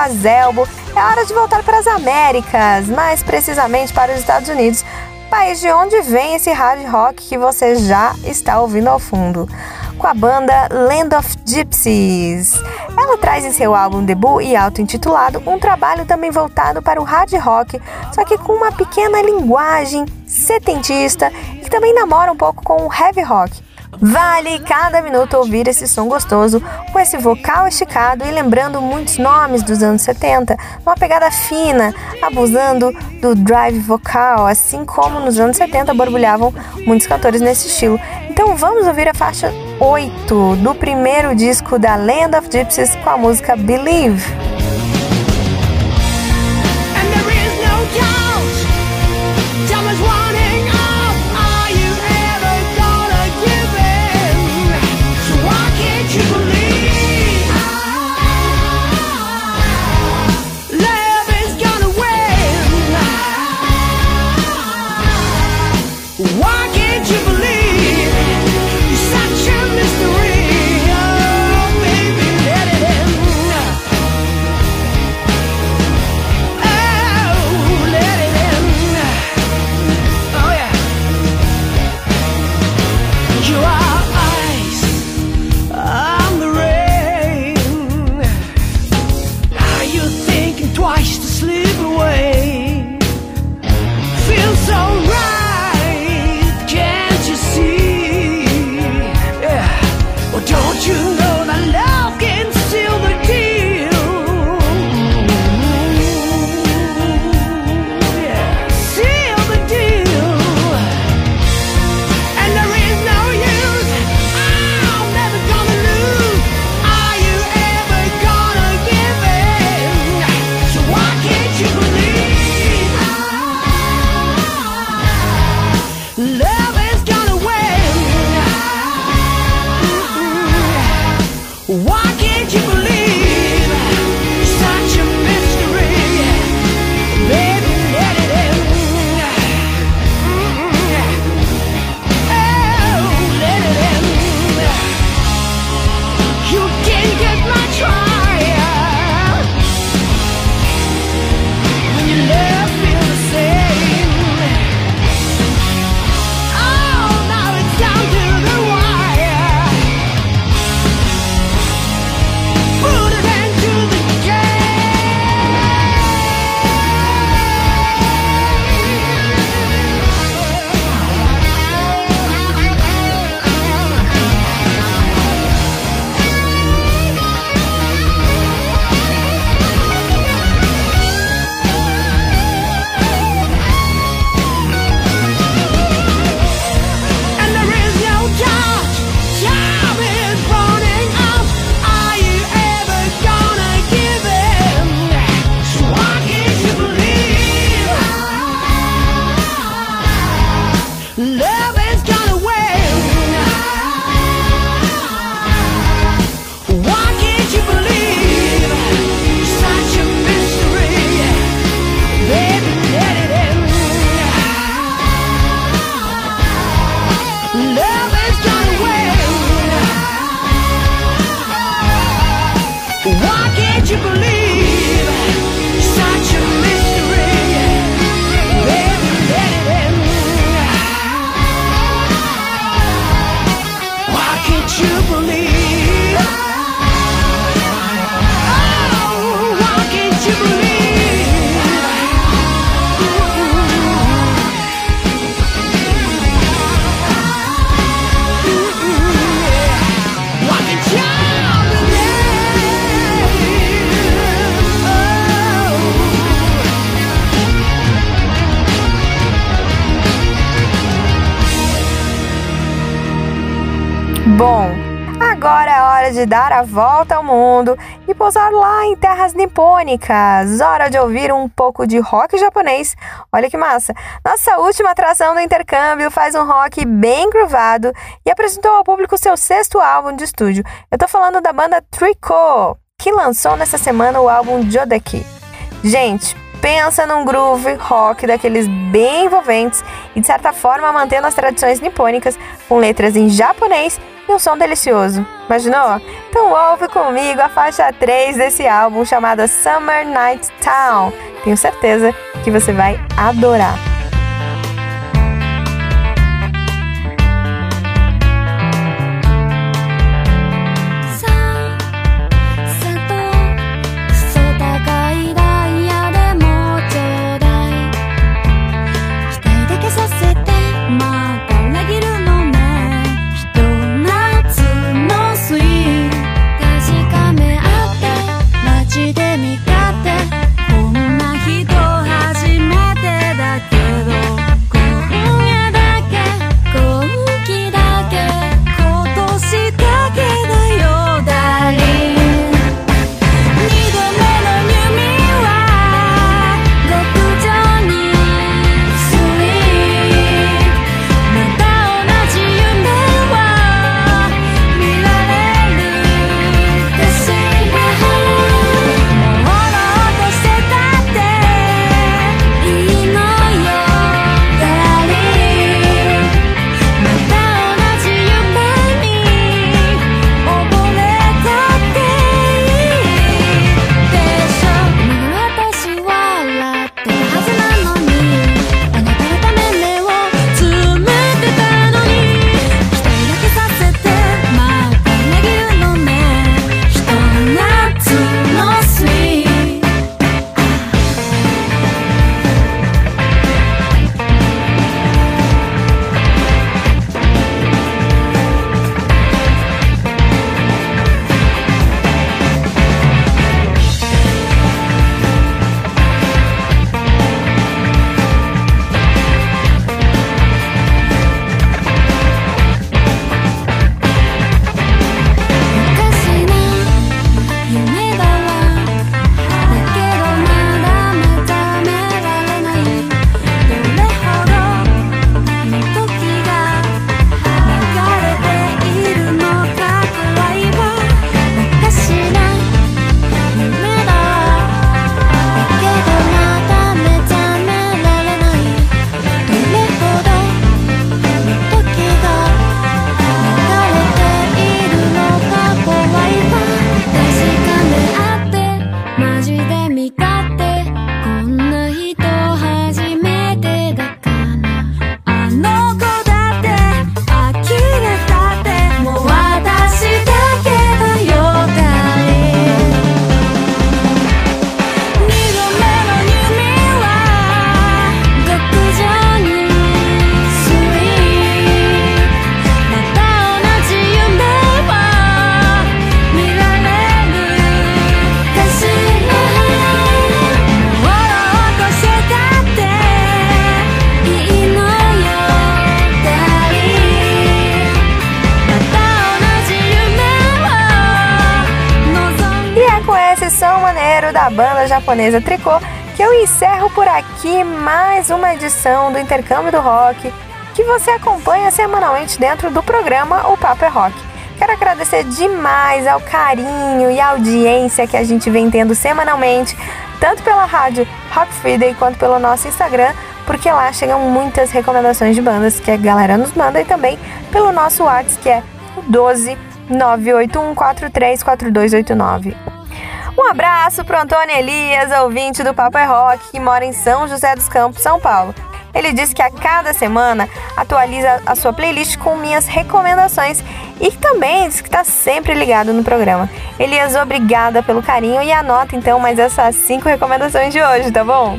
Noruega com a Zelbo, é hora de voltar para as Américas, mais precisamente para os Estados Unidos, país de onde vem esse hard rock que você já está ouvindo ao fundo. Com a banda Land of Gypsies. Ela traz em seu álbum debut e auto-intitulado um trabalho também voltado para o hard rock, só que com uma pequena linguagem setentista e também namora um pouco com o heavy rock. Vale cada minuto ouvir esse som gostoso, esse vocal esticado e lembrando muitos nomes dos anos 70, uma pegada fina, abusando do drive vocal, assim como nos anos 70 borbulhavam muitos cantores nesse estilo. Então vamos ouvir a faixa 8 do primeiro disco da Land of Gypsies com a música Believe. De dar a volta ao mundo e pousar lá em terras nipônicas. Hora de ouvir um pouco de rock japonês. Olha que massa! Nossa última atração do intercâmbio faz um rock bem groovado e apresentou ao público seu sexto álbum de estúdio. Eu tô falando da banda Tricot, que lançou nessa semana o álbum Jodeki. Gente, pensa num groove rock daqueles bem envolventes e de certa forma mantendo as tradições nipônicas com letras em japonês e um som delicioso. Imaginou? Então ouve comigo a faixa 3 desse álbum chamada Summer Night Town. Tenho certeza que você vai adorar. Japonesa Tricô, que eu encerro por aqui mais uma edição do Intercâmbio do Rock, que você acompanha semanalmente dentro do programa O Papo é Rock. Quero agradecer demais ao carinho e audiência que a gente vem tendo semanalmente, tanto pela rádio Rock Friday quanto pelo nosso Instagram, porque lá chegam muitas recomendações de bandas que a galera nos manda e também pelo nosso WhatsApp que é o 12 981434289. Um abraço pro Antônio Elias, ouvinte do Papo é Rock, que mora em São José dos Campos, São Paulo. Ele diz que a cada semana atualiza a sua playlist com minhas recomendações e também diz que está sempre ligado no programa. Elias, obrigada pelo carinho e anota então mais essas cinco recomendações de hoje, tá bom?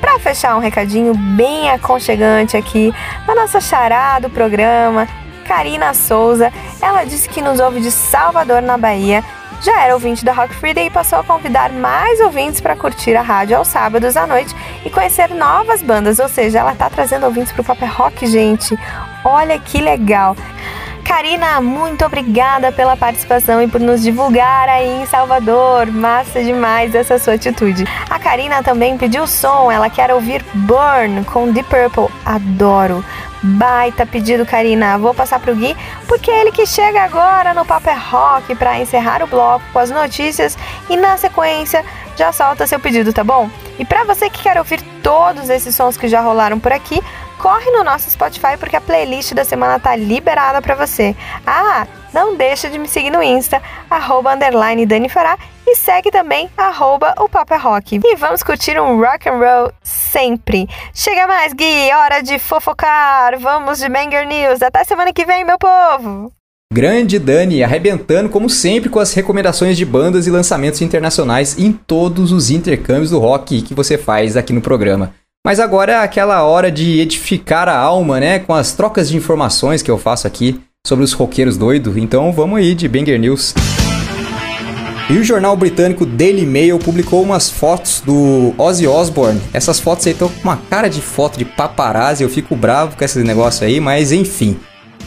Para fechar um recadinho bem aconchegante aqui na nossa chará do programa, Karina Souza, ela disse que nos ouve de Salvador, na Bahia, já era ouvinte da Rock Friday e passou a convidar mais ouvintes para curtir a rádio aos sábados à noite e conhecer novas bandas, ou seja, ela tá trazendo ouvintes pro Paper Rock, gente. Olha que legal. Karina, muito obrigada pela participação e por nos divulgar aí em Salvador. Massa demais essa sua atitude. A Karina também pediu som, ela quer ouvir Burn com Deep Purple. Adoro. Baita pedido, Karina. Vou passar pro Gui, porque é ele que chega agora no Paper Rock para encerrar o bloco com as notícias e na sequência já solta seu pedido, tá bom? E para você que quer ouvir todos esses sons que já rolaram por aqui, corre no nosso Spotify porque a playlist da semana tá liberada para você. Ah, não deixa de me seguir no Insta, arroba Dani Fará, e segue também arroba o Papa Rock. E vamos curtir um rock and roll sempre. Chega mais, Gui, hora de fofocar. Vamos de Banger News. Até semana que vem, meu povo! Grande Dani, arrebentando como sempre com as recomendações de bandas e lançamentos internacionais em todos os intercâmbios do rock que você faz aqui no programa. Mas agora é aquela hora de edificar a alma, né? Com as trocas de informações que eu faço aqui sobre os roqueiros doidos. Então vamos aí de Banger News. E o jornal britânico Daily Mail publicou umas fotos do Ozzy Osbourne. Essas fotos aí estão com uma cara de foto de paparazzi. Eu fico bravo com esse negócio aí, mas enfim.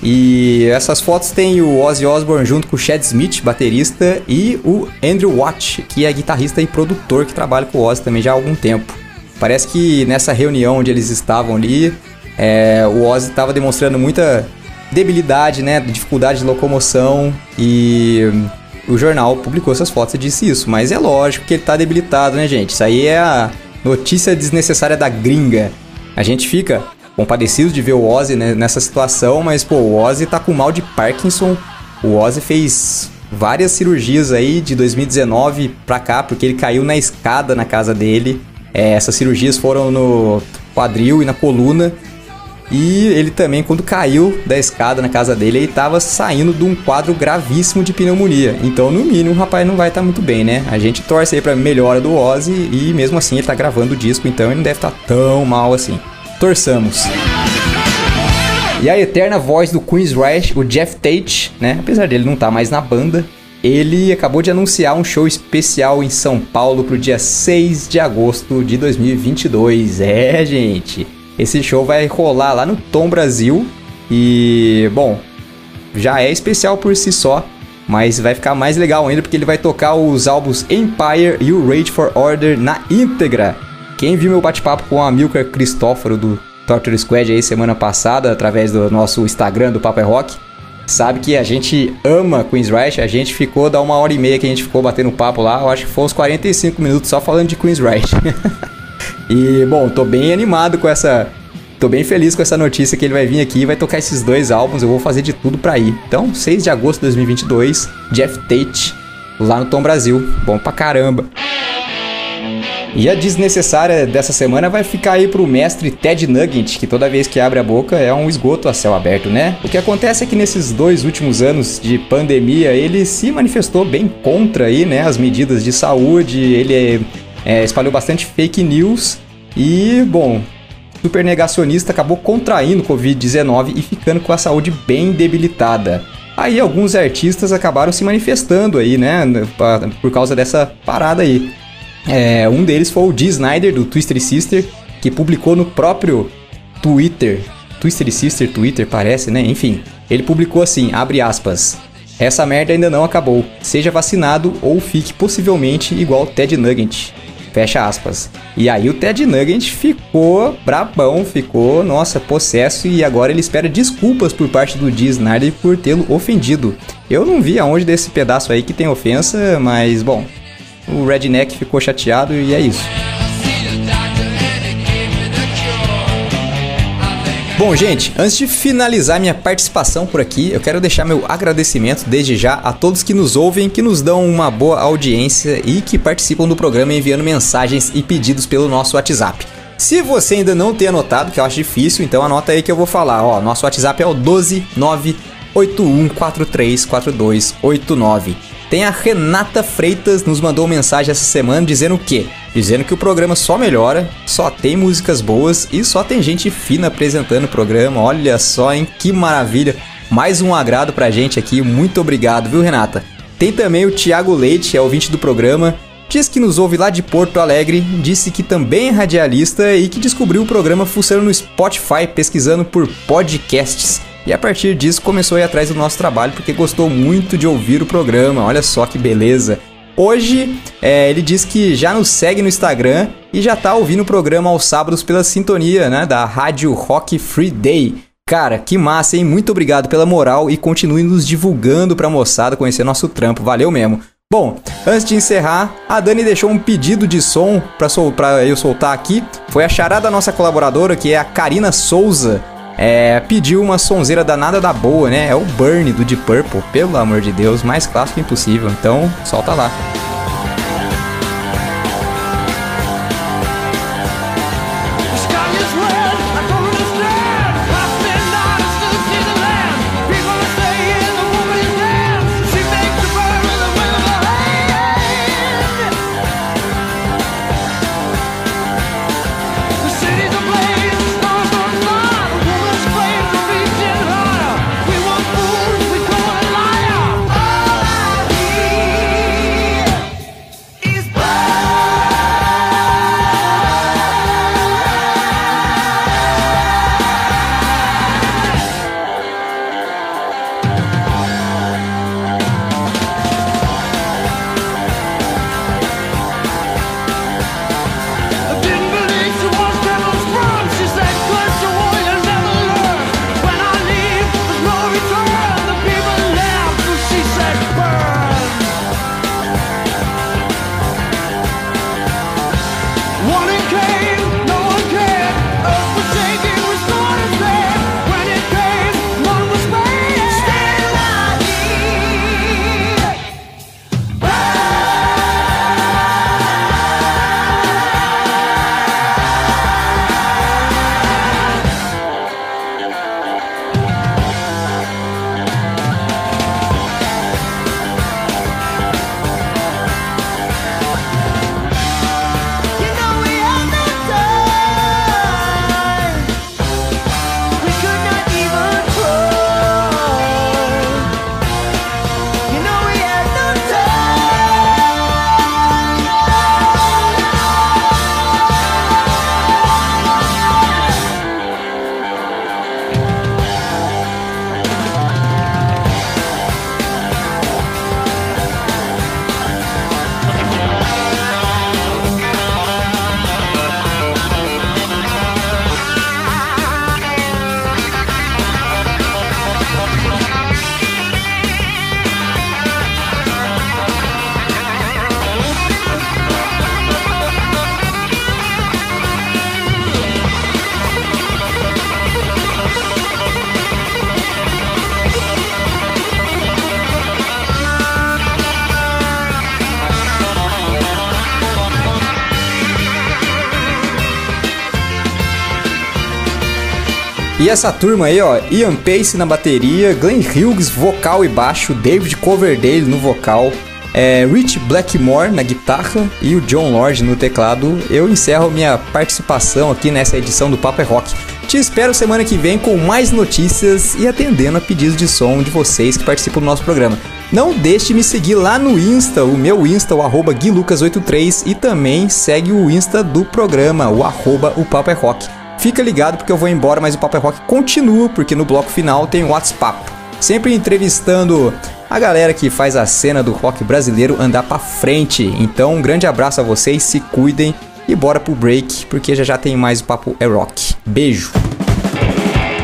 E essas fotos tem o Ozzy Osbourne junto com o Chad Smith, baterista, e o Andrew Watt, que é guitarrista e produtor que trabalha com o Ozzy também já há algum tempo. Parece que nessa reunião onde eles estavam ali, é, o Ozzy estava demonstrando muita debilidade, né, dificuldade de locomoção e o jornal publicou essas fotos e disse isso. Mas é lógico que ele está debilitado, né, gente? Isso aí é a notícia desnecessária da gringa. A gente fica compadecido de ver o Ozzy né, nessa situação, mas pô, o Ozzy tá com mal de Parkinson. O Ozzy fez várias cirurgias aí de 2019 pra cá, porque ele caiu na escada na casa dele. É, essas cirurgias foram no quadril e na coluna. E ele também, quando caiu da escada na casa dele, ele estava saindo de um quadro gravíssimo de pneumonia. Então, no mínimo, o rapaz não vai estar tá muito bem, né? A gente torce aí pra melhora do Ozzy e mesmo assim ele tá gravando o disco, então ele não deve estar tá tão mal assim. Torçamos. E a eterna voz do Queen's Rush, o Jeff Tate, né? Apesar dele não estar tá mais na banda, ele acabou de anunciar um show especial em São Paulo pro dia 6 de agosto de 2022. É, gente. Esse show vai rolar lá no Tom Brasil e, bom, já é especial por si só, mas vai ficar mais legal ainda porque ele vai tocar os álbuns Empire e o Rage for Order na íntegra. Quem viu meu bate-papo com o Amilcar Cristóforo do Torture Squad aí semana passada, através do nosso Instagram do Papo é Rock, sabe que a gente ama Queen's. A gente ficou, da uma hora e meia que a gente ficou batendo papo lá, eu acho que foi uns 45 minutos só falando de Queen's. e, bom, tô bem animado com essa... Tô bem feliz com essa notícia que ele vai vir aqui e vai tocar esses dois álbuns. Eu vou fazer de tudo pra ir. Então, 6 de agosto de 2022, Jeff Tate, lá no Tom Brasil. Bom pra caramba. E a desnecessária dessa semana vai ficar aí pro mestre Ted Nugget, que toda vez que abre a boca é um esgoto a céu aberto, né? O que acontece é que nesses dois últimos anos de pandemia, ele se manifestou bem contra aí, né, as medidas de saúde, ele é, espalhou bastante fake news e, bom, super negacionista acabou contraindo Covid-19 e ficando com a saúde bem debilitada. Aí alguns artistas acabaram se manifestando aí, né, por causa dessa parada aí. É, um deles foi o Dee Snyder, do Twister Sister, que publicou no próprio Twitter. Twister Sister, Twitter, parece, né? Enfim, ele publicou assim, abre aspas. Essa merda ainda não acabou. Seja vacinado ou fique possivelmente igual Ted Nugget. Fecha aspas. E aí o Ted Nugget ficou brabão, ficou, nossa, possesso e agora ele espera desculpas por parte do Dee Snyder por tê-lo ofendido. Eu não vi aonde desse pedaço aí que tem ofensa, mas bom, o Redneck ficou chateado e é isso. Bom, gente, antes de finalizar minha participação por aqui, eu quero deixar meu agradecimento desde já a todos que nos ouvem, que nos dão uma boa audiência e que participam do programa enviando mensagens e pedidos pelo nosso WhatsApp. Se você ainda não tem anotado, que eu acho difícil, então anota aí que eu vou falar. Ó, nosso WhatsApp é o 12981434289. Tem a Renata Freitas nos mandou mensagem essa semana dizendo o quê? Dizendo que o programa só melhora, só tem músicas boas e só tem gente fina apresentando o programa. Olha só, hein? Que maravilha! Mais um agrado pra gente aqui. Muito obrigado, viu, Renata? Tem também o Thiago Leite, é ouvinte do programa. Diz que nos ouve lá de Porto Alegre, disse que também é radialista e que descobriu o programa funcionando no Spotify pesquisando por podcasts e a partir disso começou a ir atrás do nosso trabalho porque gostou muito de ouvir o programa. Olha só que beleza. Hoje, é, ele diz que já nos segue no Instagram e já tá ouvindo o programa aos sábados pela sintonia, né, da Rádio Rock Free Day. Cara, que massa, hein? Muito obrigado pela moral e continue nos divulgando pra moçada conhecer nosso trampo. Valeu mesmo. Bom, antes de encerrar, a Dani deixou um pedido de som pra, sol pra eu soltar aqui. Foi a charada da nossa colaboradora, que é a Karina Souza. É, pediu uma sonzeira danada da boa, né? É o Burn do Deep Purple, pelo amor de Deus, mais clássico impossível. Então, solta lá. Essa turma aí, ó, Ian Pace na bateria, Glenn Hughes vocal e baixo, David Coverdale no vocal, é, Rich Blackmore na guitarra e o John Lord no teclado. Eu encerro minha participação aqui nessa edição do Papo é Rock. Te espero semana que vem com mais notícias e atendendo a pedidos de som de vocês que participam do nosso programa. Não deixe de me seguir lá no Insta, o meu Insta, o arroba guilucas83 e também segue o Insta do programa, o arroba o Papo é Rock. Fica ligado porque eu vou embora, mas o Papo é Rock continua, porque no bloco final tem o WhatsApp. Sempre entrevistando a galera que faz a cena do rock brasileiro andar pra frente. Então, um grande abraço a vocês, se cuidem e bora pro break, porque já já tem mais o Papo é Rock. Beijo!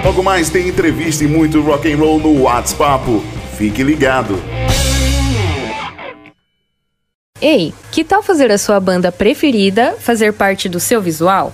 Logo mais tem entrevista e muito rock and roll no WhatsApp. Fique ligado. Ei, que tal fazer a sua banda preferida fazer parte do seu visual?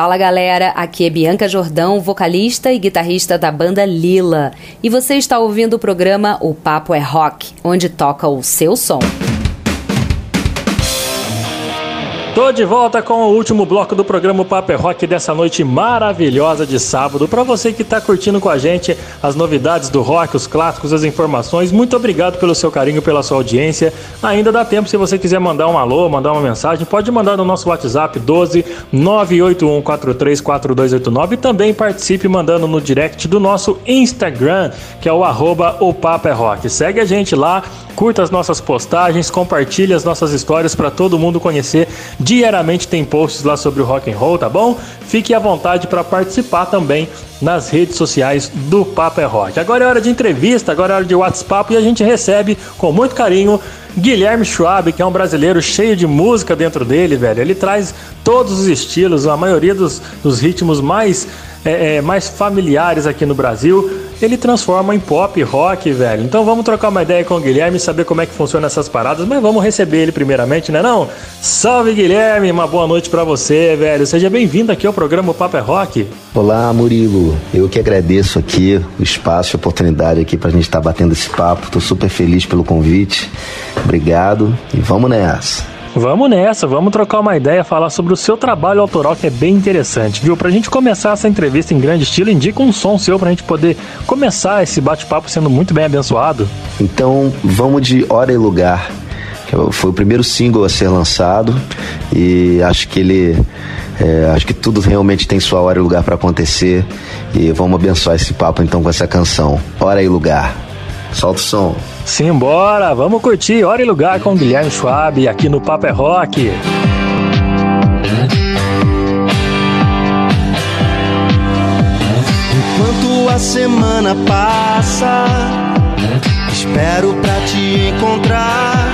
Fala galera, aqui é Bianca Jordão, vocalista e guitarrista da banda Lila. E você está ouvindo o programa O Papo é Rock, onde toca o seu som. Tô de volta com o último bloco do programa Paper Rock dessa noite maravilhosa de sábado. Para você que tá curtindo com a gente as novidades do rock, os clássicos, as informações, muito obrigado pelo seu carinho, pela sua audiência. Ainda dá tempo se você quiser mandar um alô, mandar uma mensagem, pode mandar no nosso WhatsApp 12 981434289 e também participe mandando no direct do nosso Instagram, que é o arroba Rock. Segue a gente lá, curta as nossas postagens, compartilhe as nossas histórias para todo mundo conhecer Diariamente tem posts lá sobre o rock and roll, tá bom? Fique à vontade para participar também nas redes sociais do Papo é Rock. Agora é hora de entrevista, agora é hora de WhatsApp e a gente recebe com muito carinho Guilherme Schwab, que é um brasileiro cheio de música dentro dele, velho. Ele traz todos os estilos, a maioria dos, dos ritmos mais, é, é, mais familiares aqui no Brasil ele transforma em pop, rock, velho. Então vamos trocar uma ideia com o Guilherme e saber como é que funciona essas paradas, mas vamos receber ele primeiramente, né não? Salve Guilherme, uma boa noite para você, velho. Seja bem-vindo aqui ao programa Papo é Rock. Olá, Murilo. Eu que agradeço aqui o espaço, a oportunidade aqui pra gente estar tá batendo esse papo. Tô super feliz pelo convite. Obrigado e vamos nessa. Vamos nessa, vamos trocar uma ideia, falar sobre o seu trabalho autoral que é bem interessante, viu? Pra gente começar essa entrevista em grande estilo, indica um som seu pra gente poder começar esse bate-papo sendo muito bem abençoado. Então, vamos de Hora e Lugar. Que foi o primeiro single a ser lançado e acho que ele é, acho que tudo realmente tem sua hora e lugar para acontecer e vamos abençoar esse papo então com essa canção Hora e Lugar. Solta o som. Simbora, vamos curtir Hora e Lugar com Guilherme Schwab aqui no Papo é Rock. Enquanto a semana passa, espero pra te encontrar.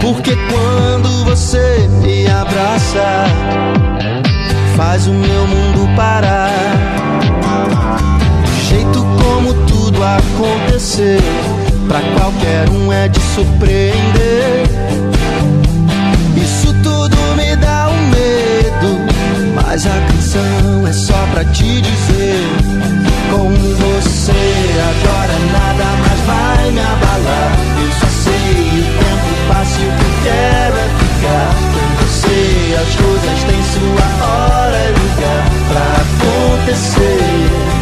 Porque quando você me abraça, faz o meu mundo parar. Jeito como tudo aconteceu pra qualquer um é de surpreender. Isso tudo me dá um medo, mas a canção é só pra te dizer. Com você agora nada mais vai me abalar. Eu só sei o tempo passa e o que quero é ficar com você. As coisas têm sua hora e lugar pra acontecer.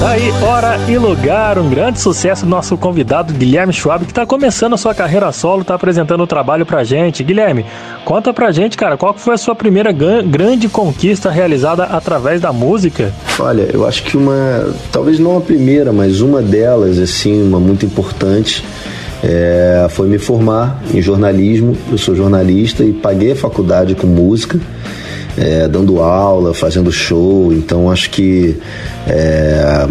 Tá aí, hora e lugar, um grande sucesso do nosso convidado Guilherme Schwab, que está começando a sua carreira solo, está apresentando o trabalho pra gente. Guilherme, conta pra gente, cara, qual foi a sua primeira grande conquista realizada através da música? Olha, eu acho que uma, talvez não a primeira, mas uma delas, assim, uma muito importante, é, foi me formar em jornalismo. Eu sou jornalista e paguei a faculdade com música é, dando aula, fazendo show. Então acho que é,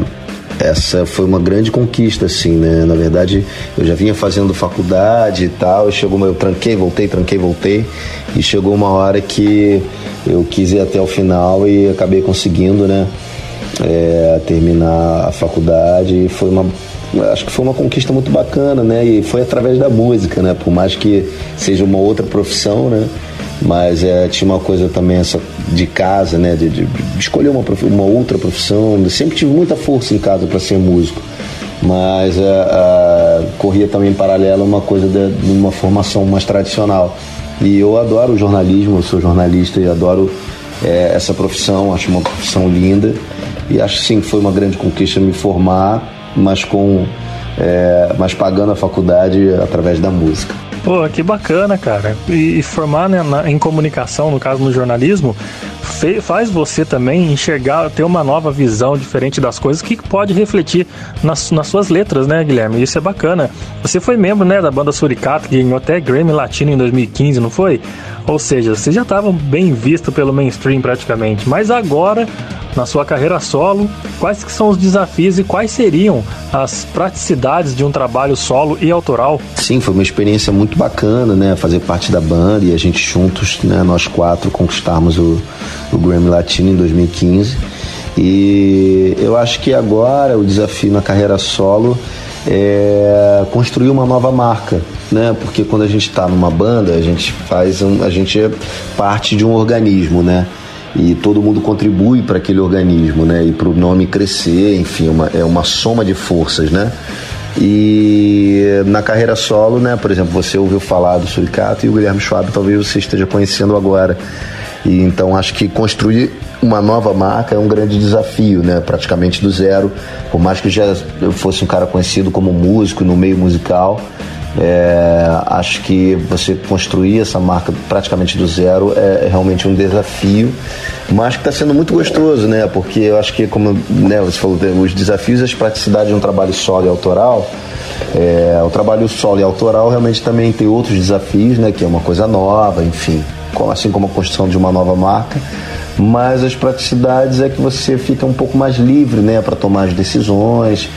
essa foi uma grande conquista, assim, né? Na verdade, eu já vinha fazendo faculdade e tal, e chegou, eu tranquei, voltei, tranquei, voltei, e chegou uma hora que eu quis ir até o final e acabei conseguindo, né? É, terminar a faculdade e foi uma acho que foi uma conquista muito bacana, né? E foi através da música, né? Por mais que seja uma outra profissão, né? Mas é, tinha uma coisa também essa de casa, né, de, de, de escolher uma, uma outra profissão. Eu sempre tive muita força em casa para ser músico, mas é, corria também em paralelo uma coisa de, de, uma formação mais tradicional. E eu adoro o jornalismo, eu sou jornalista e adoro é, essa profissão, acho uma profissão linda e acho sim que foi uma grande conquista me formar, mas com é, mas pagando a faculdade através da música. Pô, que bacana, cara. E, formar né, na, em comunicação, no caso no jornalismo, faz você também enxergar, ter uma nova visão diferente das coisas que pode refletir nas, nas suas letras, né, Guilherme? Isso é bacana. Você foi membro, né, da banda Suricato, que ganhou até Grammy Latino em 2015, não foi? Ou seja, você já estava bem visto pelo mainstream praticamente, mas agora, na sua carreira solo, quais que são os desafios e quais seriam as praticidades de um trabalho solo e autoral? Sim, foi uma experiência muito bacana, né? Fazer parte da banda e a gente juntos, né? Nós quatro conquistarmos o, o Grammy Latino em 2015. E eu acho que agora o desafio na carreira solo é construir uma nova marca, né? Porque quando a gente está numa banda, a gente faz um, a gente é parte de um organismo, né? E todo mundo contribui para aquele organismo, né? E para o nome crescer, enfim, uma, é uma soma de forças, né? E na carreira solo, né? Por exemplo, você ouviu falar do Suricato e o Guilherme Schwab talvez você esteja conhecendo agora. E então acho que construir uma nova marca é um grande desafio, né? Praticamente do zero. Por mais que já eu fosse um cara conhecido como músico no meio musical, é, acho que você construir essa marca praticamente do zero é, realmente um desafio, mas que está sendo muito gostoso, né? Porque eu acho que, como né, você falou, os desafios e as praticidades de um trabalho solo e autoral. É, o trabalho solo e autoral realmente também tem outros desafios, né? Que é uma coisa nova, enfim, assim como a construção de uma nova marca mas as praticidades é que você fica um pouco mais livre, né, para tomar as decisões,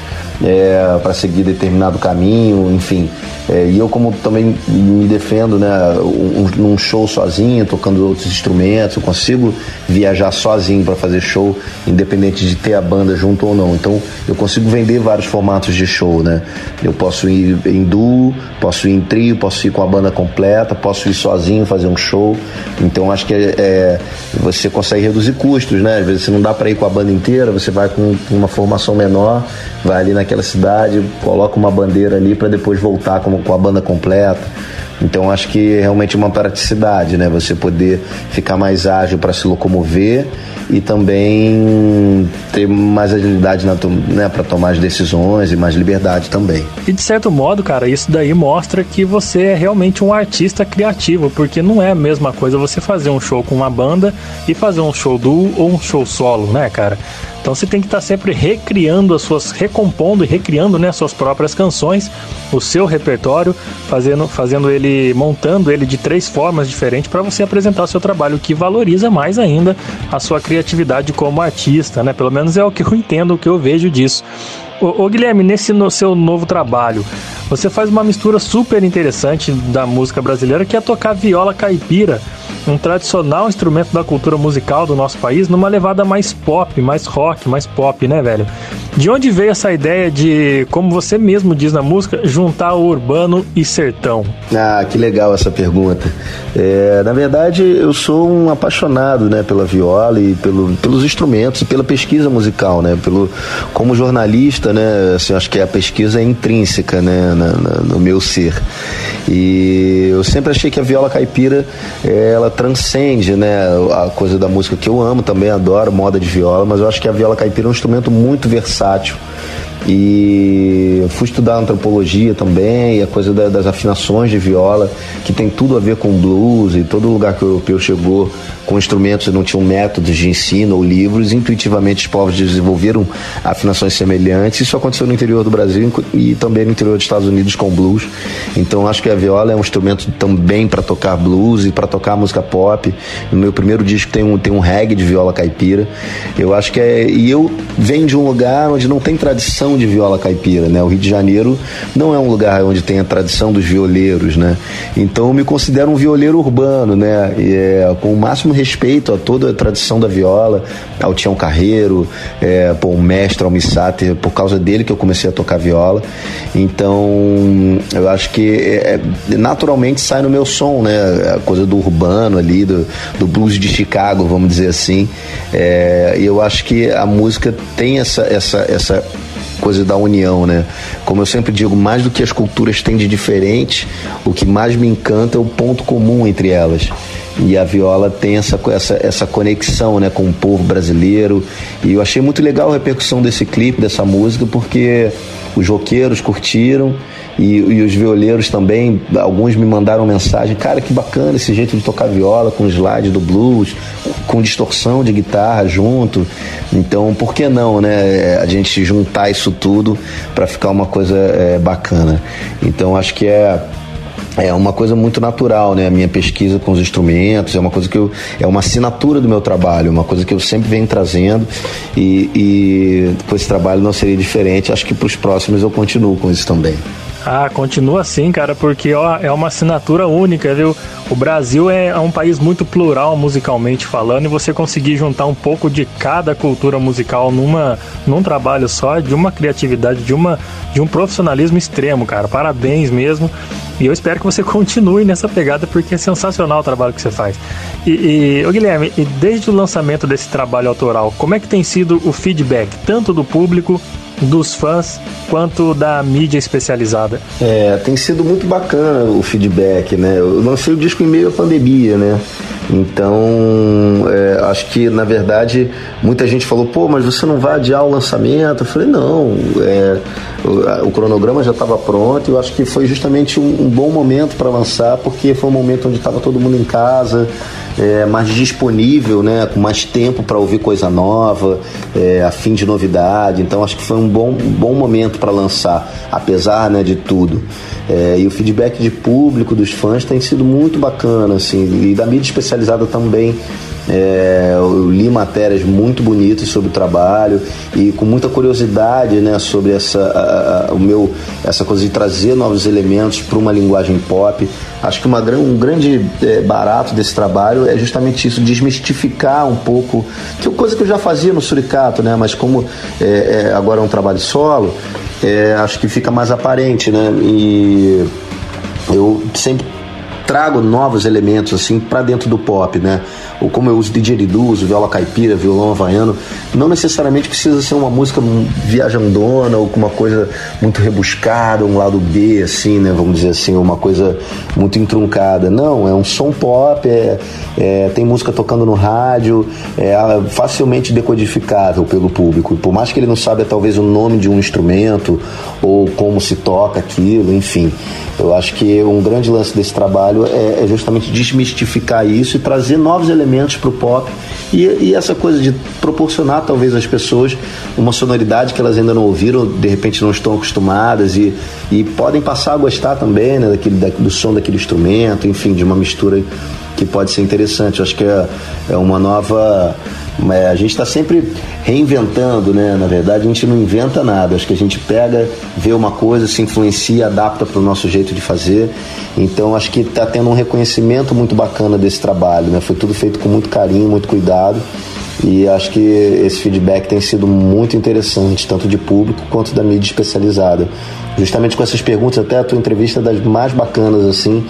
é, para seguir determinado caminho, enfim. É, e eu como também me defendo, né, um, num show sozinho, tocando outros instrumentos, eu consigo viajar sozinho para fazer show, independente de ter a banda junto ou não. Então eu consigo vender vários formatos de show, né. Eu posso ir em duo, posso ir em trio, posso ir com a banda completa, posso ir sozinho fazer um show. Então acho que é, você consegue reduzir custos, né? Às vezes você não dá para ir com a banda inteira, você vai com uma formação menor, vai ali naquela cidade, coloca uma bandeira ali para depois voltar com, com a banda completa. Então acho que é realmente uma praticidade, né? Você poder ficar mais ágil para se locomover e também ter mais agilidade né, para tomar as decisões e mais liberdade também. E de certo modo, cara, isso daí mostra que você é realmente um artista criativo, porque não é a mesma coisa você fazer um show com uma banda e fazer um show duo ou um show solo, né, cara? Então você tem que estar sempre recriando as suas, recompondo e recriando né, suas próprias canções, o seu repertório, fazendo, fazendo ele, montando ele de três formas diferentes para você apresentar o seu trabalho, que valoriza mais ainda a sua criatividade como artista, né? Pelo menos é o que eu entendo, o que eu vejo disso. Ô Guilherme, nesse no seu novo trabalho, você faz uma mistura super interessante da música brasileira, que é tocar viola caipira, um tradicional instrumento da cultura musical do nosso país, numa levada mais pop, mais rock, mais pop, né, velho? De onde veio essa ideia de, como você mesmo diz na música, juntar o urbano e sertão? Ah, que legal essa pergunta. É, na verdade, eu sou um apaixonado, né, pela viola e pelo, pelos instrumentos pela pesquisa musical, né, pelo como jornalista, né, assim, acho que a pesquisa é intrínseca, né, na, na, no meu ser. E eu sempre achei que a viola caipira, ela transcende, né, a coisa da música que eu amo, também adoro moda de viola, mas eu acho que a viola caipira é um instrumento muito versátil. E fui estudar antropologia também, a coisa da, das afinações de viola, que tem tudo a ver com blues, e todo lugar que o europeu chegou com instrumentos e não tinham métodos de ensino ou livros, intuitivamente os povos desenvolveram afinações semelhantes. Isso aconteceu no interior do Brasil e também no interior dos Estados Unidos com blues. Então acho que a viola é um instrumento também para tocar blues e para tocar música pop. No meu primeiro disco tem um, tem um reggae de viola caipira. Eu acho que é. E eu venho de um lugar onde não tem tradição de viola caipira, né? O Rio de Janeiro não é um lugar onde tem a tradição dos violeiros, né? Então eu me considero um violeiro urbano, né? E, é, com o máximo respeito a toda a tradição da viola, ao Tião Carreiro, é, pô, o mestre Almissater, por causa dele que eu comecei a tocar viola. Então eu acho que é, naturalmente sai no meu som, né? A coisa do urbano ali, do, do blues de Chicago, vamos dizer assim. É, e eu acho que a música tem essa, essa, essa coisa da união, né? Como eu sempre digo, mais do que as culturas têm de diferente, o que mais me encanta é o ponto comum entre elas. E a viola tem essa, essa, essa conexão né, com o povo brasileiro. E eu achei muito legal a repercussão desse clipe, dessa música, porque os roqueiros curtiram e, e os violeiros também. Alguns me mandaram mensagem: cara, que bacana esse jeito de tocar viola com slide do blues, com distorção de guitarra junto. Então, por que não, né? A gente juntar isso tudo para ficar uma coisa é, bacana. Então, acho que é é uma coisa muito natural, né? A minha pesquisa com os instrumentos é uma coisa que eu é uma assinatura do meu trabalho, uma coisa que eu sempre venho trazendo e, e com esse trabalho não seria diferente. Acho que para os próximos eu continuo com isso também. Ah, continua assim, cara, porque ó, é uma assinatura única, viu? O Brasil é, é um país muito plural musicalmente falando e você conseguir juntar um pouco de cada cultura musical numa, num trabalho só, de uma criatividade, de, uma, de um profissionalismo extremo, cara. Parabéns mesmo. E eu espero que você continue nessa pegada porque é sensacional o trabalho que você faz. E, e ô Guilherme, e desde o lançamento desse trabalho autoral, como é que tem sido o feedback, tanto do público dos fãs quanto da mídia especializada? É, tem sido muito bacana o feedback, né? Eu lancei o disco em meio à pandemia, né? Então, é, acho que na verdade muita gente falou: pô, mas você não vai adiar o lançamento? Eu falei: não, é, o, cronograma já estava pronto. Eu acho que foi justamente um, um bom momento para lançar, porque foi um momento onde estava todo mundo em casa, é, mais disponível, né, com mais tempo para ouvir coisa nova, é, a fim de novidade. Então, acho que foi um bom, bom momento para lançar, apesar né, de tudo. É, e o feedback de público, dos fãs, tem sido muito bacana, assim, e da mídia especializada também. É, eu li matérias muito bonitas sobre o trabalho e com muita curiosidade né, sobre essa, a, a, o meu, essa coisa de trazer novos elementos para uma linguagem pop. Acho que uma, um grande é, barato desse trabalho é justamente isso, desmistificar um pouco, que é coisa que eu já fazia no Suricato, né, mas como é, é agora é um trabalho solo, é, acho que fica mais aparente, né? E eu sempre trago novos elementos assim para dentro do pop, né? Ou como eu uso didgeridoo, uso viola caipira, violão havaiano, não necessariamente precisa ser uma música viajandona ou com uma coisa muito rebuscada, um lado B assim, né? Vamos dizer assim, uma coisa muito entruncada. Não, é um som pop, é, é tem música tocando no rádio, é facilmente decodificável pelo público. Por mais que ele não saiba talvez o nome de um instrumento ou como se toca aquilo, enfim. Eu acho que um grande lance desse trabalho é, é justamente desmistificar isso e trazer novos elementos para o pop e, e, essa coisa de proporcionar talvez às pessoas uma sonoridade que elas ainda não ouviram, de repente não estão acostumadas e, e podem passar a gostar também né, daquele, da, do som daquele instrumento, enfim, de uma mistura que pode ser interessante. Eu acho que é, é uma nova é, a gente está sempre reinventando, né? Na verdade, a gente não inventa nada. Acho que a gente pega, vê uma coisa, se influencia, adapta para o nosso jeito de fazer. Então, acho que está tendo um reconhecimento muito bacana desse trabalho, né? Foi tudo feito com muito carinho, muito cuidado. E acho que esse feedback tem sido muito interessante, tanto de público quanto da mídia especializada. Justamente com essas perguntas, até a tua entrevista é das mais bacanas, assim,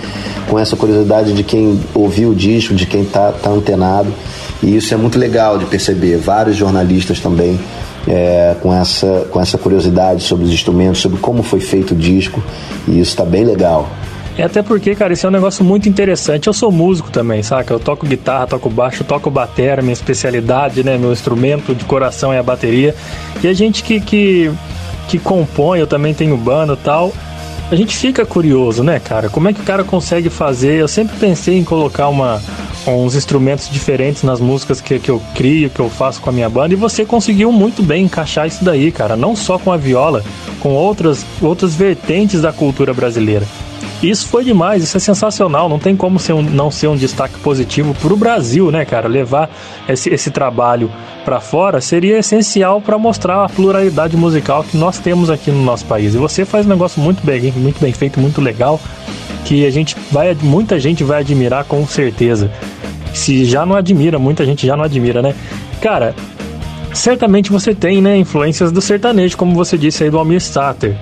com essa curiosidade de quem ouviu o disco, de quem tá, tá antenado. E isso é muito legal de perceber. Vários jornalistas também é, com, essa, com essa curiosidade sobre os instrumentos, sobre como foi feito o disco. E isso está bem legal. É até porque, cara, isso é um negócio muito interessante. Eu sou músico também, saca? Eu toco guitarra, toco baixo, toco bateria, minha especialidade, né? Meu instrumento de coração é a bateria. E a gente que, que, que compõe, eu também tenho banda e tal. A gente fica curioso, né, cara? Como é que o cara consegue fazer? Eu sempre pensei em colocar uma, uns instrumentos diferentes nas músicas que, que eu crio, que eu faço com a minha banda, e você conseguiu muito bem encaixar isso daí, cara. Não só com a viola, com outras, outras vertentes da cultura brasileira. Isso foi demais, isso é sensacional. Não tem como ser um, não ser um destaque positivo para o Brasil, né, cara? Levar esse, esse trabalho para fora seria essencial para mostrar a pluralidade musical que nós temos aqui no nosso país. E você faz um negócio muito bem, muito bem feito, muito legal que a gente vai, muita gente vai admirar com certeza. Se já não admira, muita gente já não admira, né? Cara, certamente você tem, né, influências do sertanejo, como você disse aí do Almir Sater.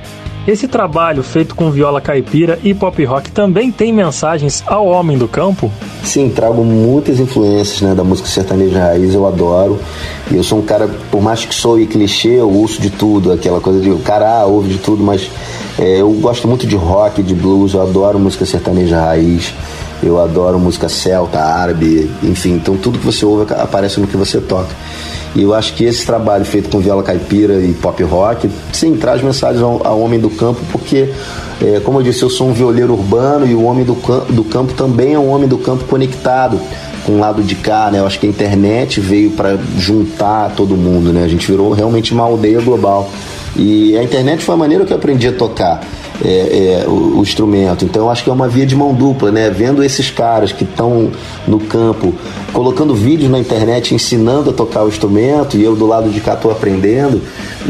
Esse trabalho feito com viola caipira e pop rock também tem mensagens ao homem do campo? Sim, trago muitas influências né, da música sertaneja raiz, eu adoro. E eu sou um cara, por mais que sou clichê, eu ouço de tudo, aquela coisa de o cara ah, ouve de tudo, mas é, eu gosto muito de rock, de blues, eu adoro música sertaneja raiz, eu adoro música celta, árabe, enfim, então tudo que você ouve aparece no que você toca. E eu acho que esse trabalho feito com viola caipira e pop rock, sim, traz mensagens ao, ao homem do campo, porque, é, como eu disse, eu sou um violeiro urbano e o homem do, do campo também é um homem do campo conectado com o lado de cá, né? Eu acho que a internet veio para juntar todo mundo, né? A gente virou realmente uma aldeia global. E a internet foi a maneira que eu aprendi a tocar é, é, o, o, instrumento. Então acho que é uma via de mão dupla, né? Vendo esses caras que estão no campo, colocando vídeos na internet, ensinando a tocar o instrumento, e eu do lado de cá estou aprendendo.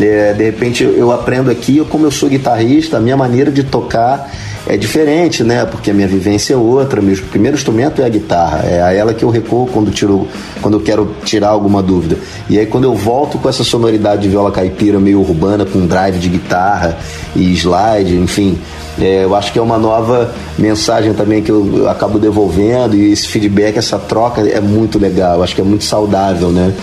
É, de repente eu aprendo aqui, como eu sou guitarrista, a minha maneira de tocar é diferente, né? Porque a minha vivência é outra. Meu primeiro instrumento é a guitarra. É a ela que eu recuo quando, tiro, quando eu quero tirar alguma dúvida. E aí quando eu volto com essa sonoridade de viola caipira meio urbana, com drive de guitarra e slide, enfim. É, eu acho que é uma nova mensagem também que eu acabo devolvendo e esse feedback, essa troca é muito legal. Eu acho que é muito saudável, né?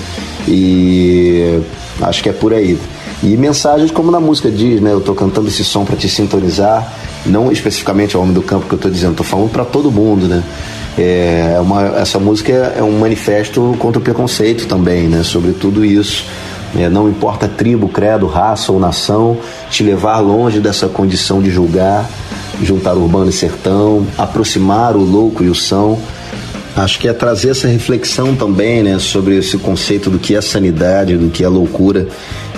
E acho que é por aí. E mensagens como na música diz, né? Eu tô cantando esse som para te sintonizar, não especificamente ao homem do campo que eu tô dizendo, tô falando para todo mundo, né? É uma, essa música é um manifesto contra o preconceito também, né? Sobre tudo isso. É, não importa tribo, credo, raça ou nação, te levar longe dessa condição de julgar, juntar urbano e sertão, aproximar o louco e o são. Acho que é trazer essa reflexão também, né, sobre esse conceito do que é sanidade, do que é loucura.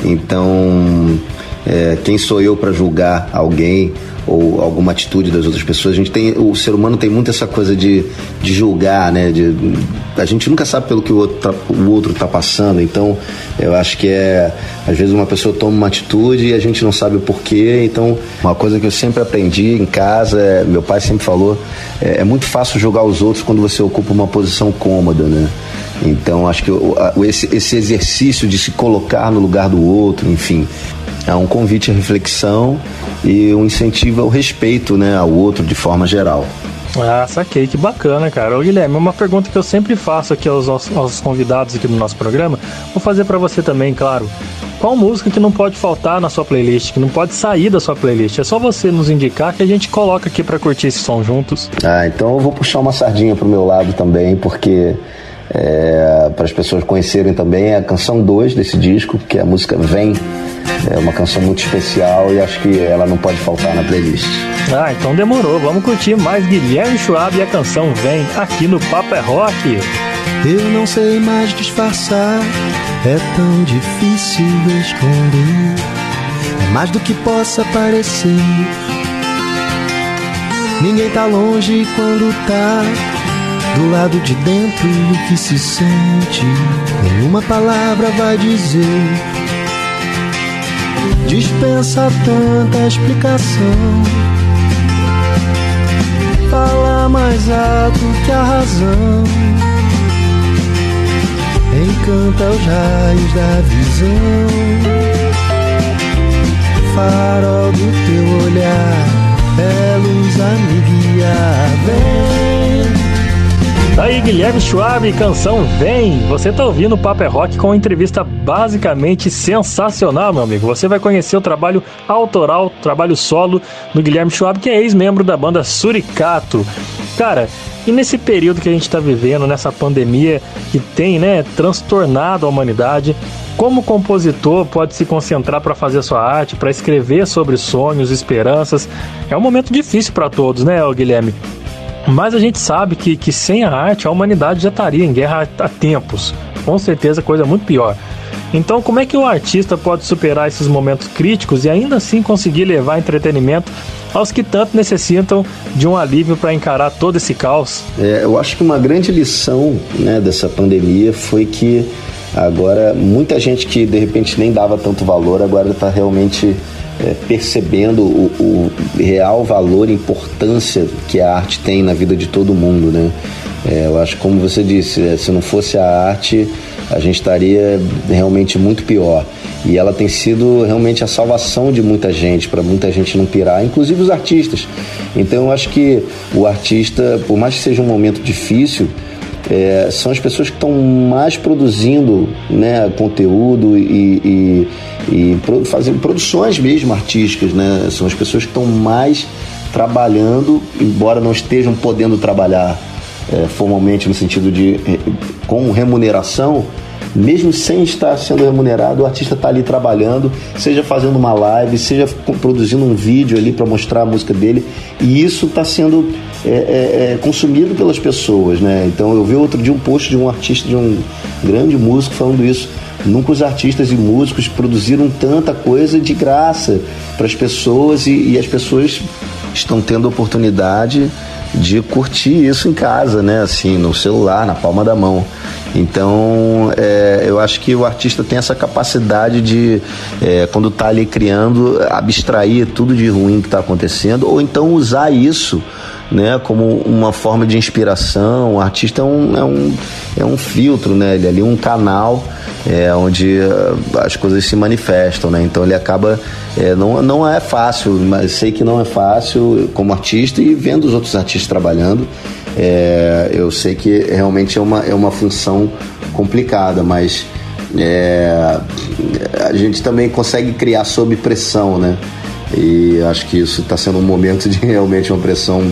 Então, é, quem sou eu para julgar alguém ou alguma atitude das outras pessoas? A gente tem, o ser humano tem muito essa coisa de, de julgar, né? De, a gente nunca sabe pelo que o outro, tá, o outro tá passando. Então, eu acho que é às vezes uma pessoa toma uma atitude e a gente não sabe o porquê. Então, uma coisa que eu sempre aprendi em casa, é, meu pai sempre falou, é, é muito fácil julgar os outros quando você ocupa uma posição cômoda, né? Então, acho que esse, esse exercício de se colocar no lugar do outro, enfim, é um convite à reflexão e um incentivo ao respeito né, ao outro de forma geral. Ah, saquei, que bacana, cara. Ô, Guilherme, uma pergunta que eu sempre faço aqui aos, aos convidados aqui do nosso programa, vou fazer para você também, claro. Qual música que não pode faltar na sua playlist, que não pode sair da sua playlist? É só você nos indicar que a gente coloca aqui para curtir esse som juntos. Ah, então eu vou puxar uma sardinha pro meu lado também, porque é, para as pessoas conhecerem também a canção 2 desse disco, que é a música Vem. É uma canção muito especial e acho que ela não pode faltar na playlist. Ah, então demorou. Vamos curtir mais Guilherme Schwab e a canção Vem aqui no Papo é Rock. Eu não sei mais disfarçar, é tão difícil esconder. É mais do que possa parecer. Ninguém tá longe quando tá do lado de dentro o que se sente. Nenhuma palavra vai dizer. Dispensa tanta explicação. Fala mais alto que a razão. Encanta os raios da visão. Farol do teu olhar, é luz a me guiar. Vem Tá aí Guilherme Schwab, canção Vem. Você tá ouvindo o Paper é Rock com uma entrevista basicamente sensacional, meu amigo. Você vai conhecer o trabalho autoral, trabalho solo do Guilherme Schwab, que é ex-membro da banda Suricato. Cara, e nesse período que a gente está vivendo, nessa pandemia que tem, né, transtornado a humanidade, como compositor pode se concentrar para fazer sua arte, para escrever sobre sonhos, esperanças? É um momento difícil para todos, né, Guilherme? Mas a gente sabe que, que sem a arte a humanidade já estaria em guerra há tempos. Com certeza, coisa muito pior. Então, como é que o artista pode superar esses momentos críticos e ainda assim conseguir levar entretenimento aos que tanto necessitam de um alívio para encarar todo esse caos? É, eu acho que uma grande lição né, dessa pandemia foi que agora muita gente que de repente nem dava tanto valor agora está realmente é, percebendo o, o, real valor e importância que a arte tem na vida de todo mundo, né? É, eu acho, como você disse, é, se não fosse a arte, a gente estaria realmente muito pior. E ela tem sido realmente a salvação de muita gente, para muita gente não pirar, inclusive os artistas. Então eu acho que o artista, por mais que seja um momento difícil, é, são as pessoas que estão mais produzindo né, conteúdo e, e, e fazendo produções mesmo artísticas, né? São as pessoas que estão mais trabalhando, embora não estejam podendo trabalhar é, formalmente no sentido de com remuneração, mesmo sem estar sendo remunerado, o artista está ali trabalhando, seja fazendo uma live, seja produzindo um vídeo ali para mostrar a música dele, e isso está sendo é, é, consumido pelas pessoas, né? Então eu vi outro dia um post de um artista, de um grande músico falando isso. Nunca os artistas e músicos produziram tanta coisa de graça para as pessoas e, e as pessoas estão tendo oportunidade de curtir isso em casa, né? Assim, no celular, na palma da mão. Então, é, eu acho que o artista tem essa capacidade de, é, quando está ali criando, abstrair tudo de ruim que está acontecendo, ou então usar isso né, como uma forma de inspiração. O artista é um, é um, é um filtro, né? Ele é ali um canal é, onde uh, as coisas se manifestam, né? Então ele acaba. É, não, não é fácil, mas sei que não é fácil como artista e vendo os outros artistas trabalhando. É, eu sei que realmente é uma, é uma função complicada, mas é, a gente também consegue criar sob pressão, né? E acho que isso está sendo um momento de realmente uma pressão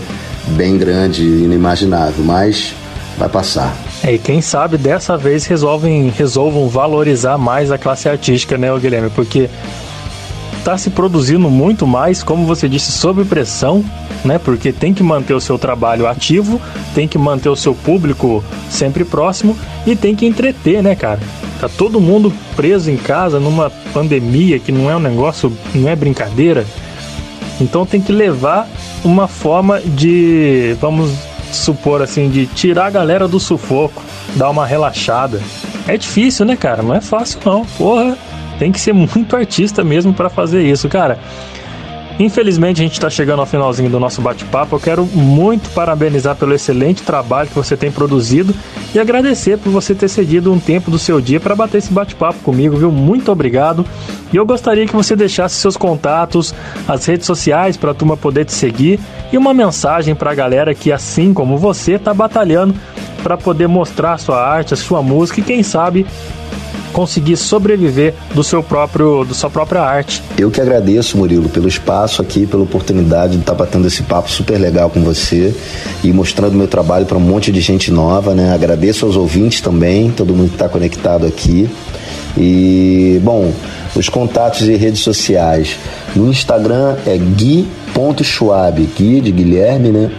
bem grande inimaginável, mas vai passar. É, e quem sabe dessa vez resolvem, resolvam valorizar mais a classe artística, né, Guilherme? Porque está se produzindo muito mais, como você disse, sob pressão, né? Porque tem que manter o seu trabalho ativo, tem que manter o seu público sempre próximo e tem que entreter, né, cara? Tá todo mundo preso em casa numa pandemia que não é um negócio, não é brincadeira. Então tem que levar uma forma de, vamos supor assim, de tirar a galera do sufoco, dar uma relaxada. É difícil, né, cara? Não é fácil não. Porra, tem que ser muito artista mesmo para fazer isso, cara. Infelizmente a gente está chegando ao finalzinho do nosso bate-papo. Eu quero muito parabenizar pelo excelente trabalho que você tem produzido e agradecer por você ter cedido um tempo do seu dia para bater esse bate-papo comigo, viu? Muito obrigado. E eu gostaria que você deixasse seus contatos, as redes sociais para a turma poder te seguir e uma mensagem para a galera que, assim como você, está batalhando para poder mostrar sua arte, a sua música e quem sabe conseguir sobreviver do seu próprio, da sua própria arte. Eu que agradeço, Murilo, pelo espaço aqui, pela oportunidade de estar batendo esse papo super legal com você e mostrando meu trabalho para um monte de gente nova, né? Agradeço aos ouvintes também, todo mundo que está conectado aqui. E, bom, os contatos e redes sociais. No Instagram é gui.schwab, gui de Guilherme, né?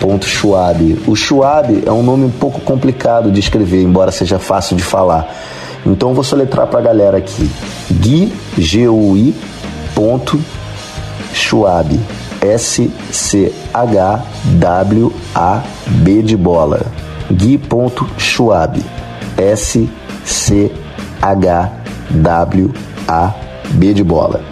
Ponto Schwab. O Schwab é um nome um pouco complicado de escrever, embora seja fácil de falar. Então vou soletrar para a galera aqui. Gui, G-U-I, ponto, Schwab. S-C-H-W-A-B de bola. Gui.schwab. S-C-H-W-A-B de bola.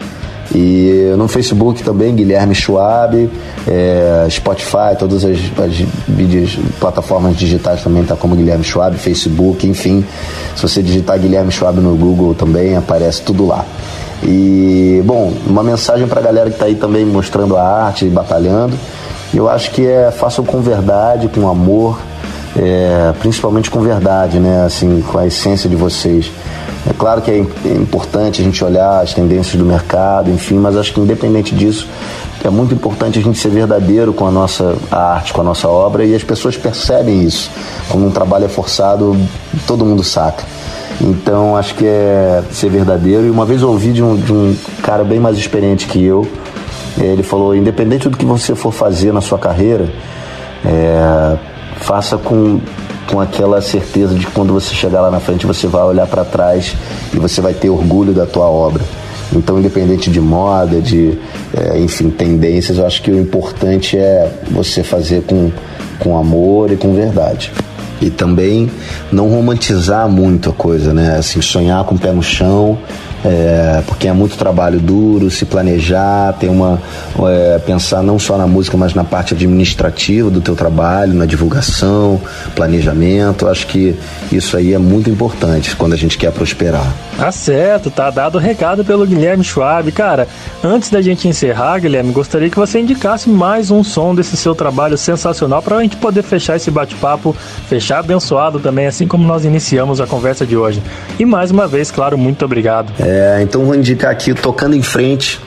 E no Facebook também, Guilherme Schwab, é, Spotify, todas as, as plataformas digitais também tá como Guilherme Schwab, Facebook, enfim. Se você digitar Guilherme Schwab no Google também aparece tudo lá. E, bom, uma mensagem para a galera que está aí também mostrando a arte batalhando. Eu acho que é façam com verdade, com amor, é, principalmente com verdade, né? Assim, com a essência de vocês. É claro que é importante a gente olhar as tendências do mercado, enfim, mas acho que independente disso, é muito importante a gente ser verdadeiro com a nossa arte, com a nossa obra e as pessoas percebem isso. Quando um trabalho é forçado, todo mundo saca. Então acho que é ser verdadeiro. E uma vez eu ouvi de um, de um cara bem mais experiente que eu, ele falou: independente do que você for fazer na sua carreira, é, faça com com aquela certeza de que quando você chegar lá na frente você vai olhar para trás e você vai ter orgulho da tua obra. Então, independente de moda, de, é, enfim, tendências, eu acho que o importante é você fazer com, com amor e com verdade. E também não romantizar muito a coisa, né? Assim, sonhar com o pé no chão é, porque é muito trabalho duro, se planejar, ter uma é, pensar não só na música, mas na parte administrativa do teu trabalho, na divulgação, planejamento. Acho que isso aí é muito importante quando a gente quer prosperar. Tá certo, tá dado o recado pelo Guilherme Schwab. Cara, antes da gente encerrar, Guilherme, gostaria que você indicasse mais um som desse seu trabalho sensacional para a gente poder fechar esse bate-papo, fechar abençoado também, assim como nós iniciamos a conversa de hoje. E mais uma vez, claro, muito obrigado. É, então vou indicar aqui Tocando em Frente,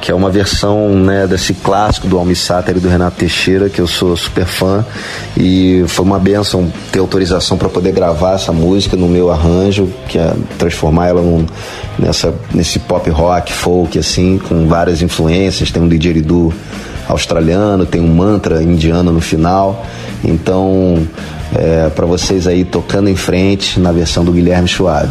que é uma versão né, desse clássico do Almi Sater e do Renato Teixeira, que eu sou super fã. E foi uma benção ter autorização para poder gravar essa música no meu arranjo, que é transformar ela num, nessa, nesse pop rock, folk, assim, com várias influências. Tem um didgeridoo australiano, tem um mantra indiano no final. Então, é, para vocês aí tocando em frente na versão do Guilherme Schwab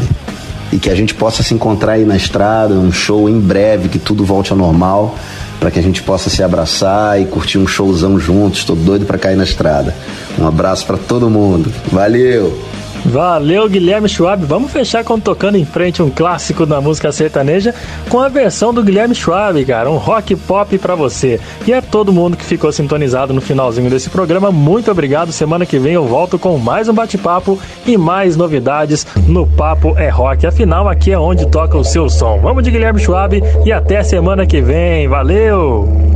e que a gente possa se encontrar aí na estrada, um show em breve, que tudo volte ao normal, para que a gente possa se abraçar e curtir um showzão juntos. Estou doido para cair na estrada. Um abraço para todo mundo. Valeu! Valeu, Guilherme Schwab. Vamos fechar com Tocando em Frente, um clássico da música sertaneja, com a versão do Guilherme Schwab, cara. Um rock pop para você. E é todo mundo que ficou sintonizado no finalzinho desse programa. Muito obrigado. Semana que vem eu volto com mais um bate-papo e mais novidades no Papo é Rock. Afinal, aqui é onde toca o seu som. Vamos de Guilherme Schwab e até semana que vem. Valeu!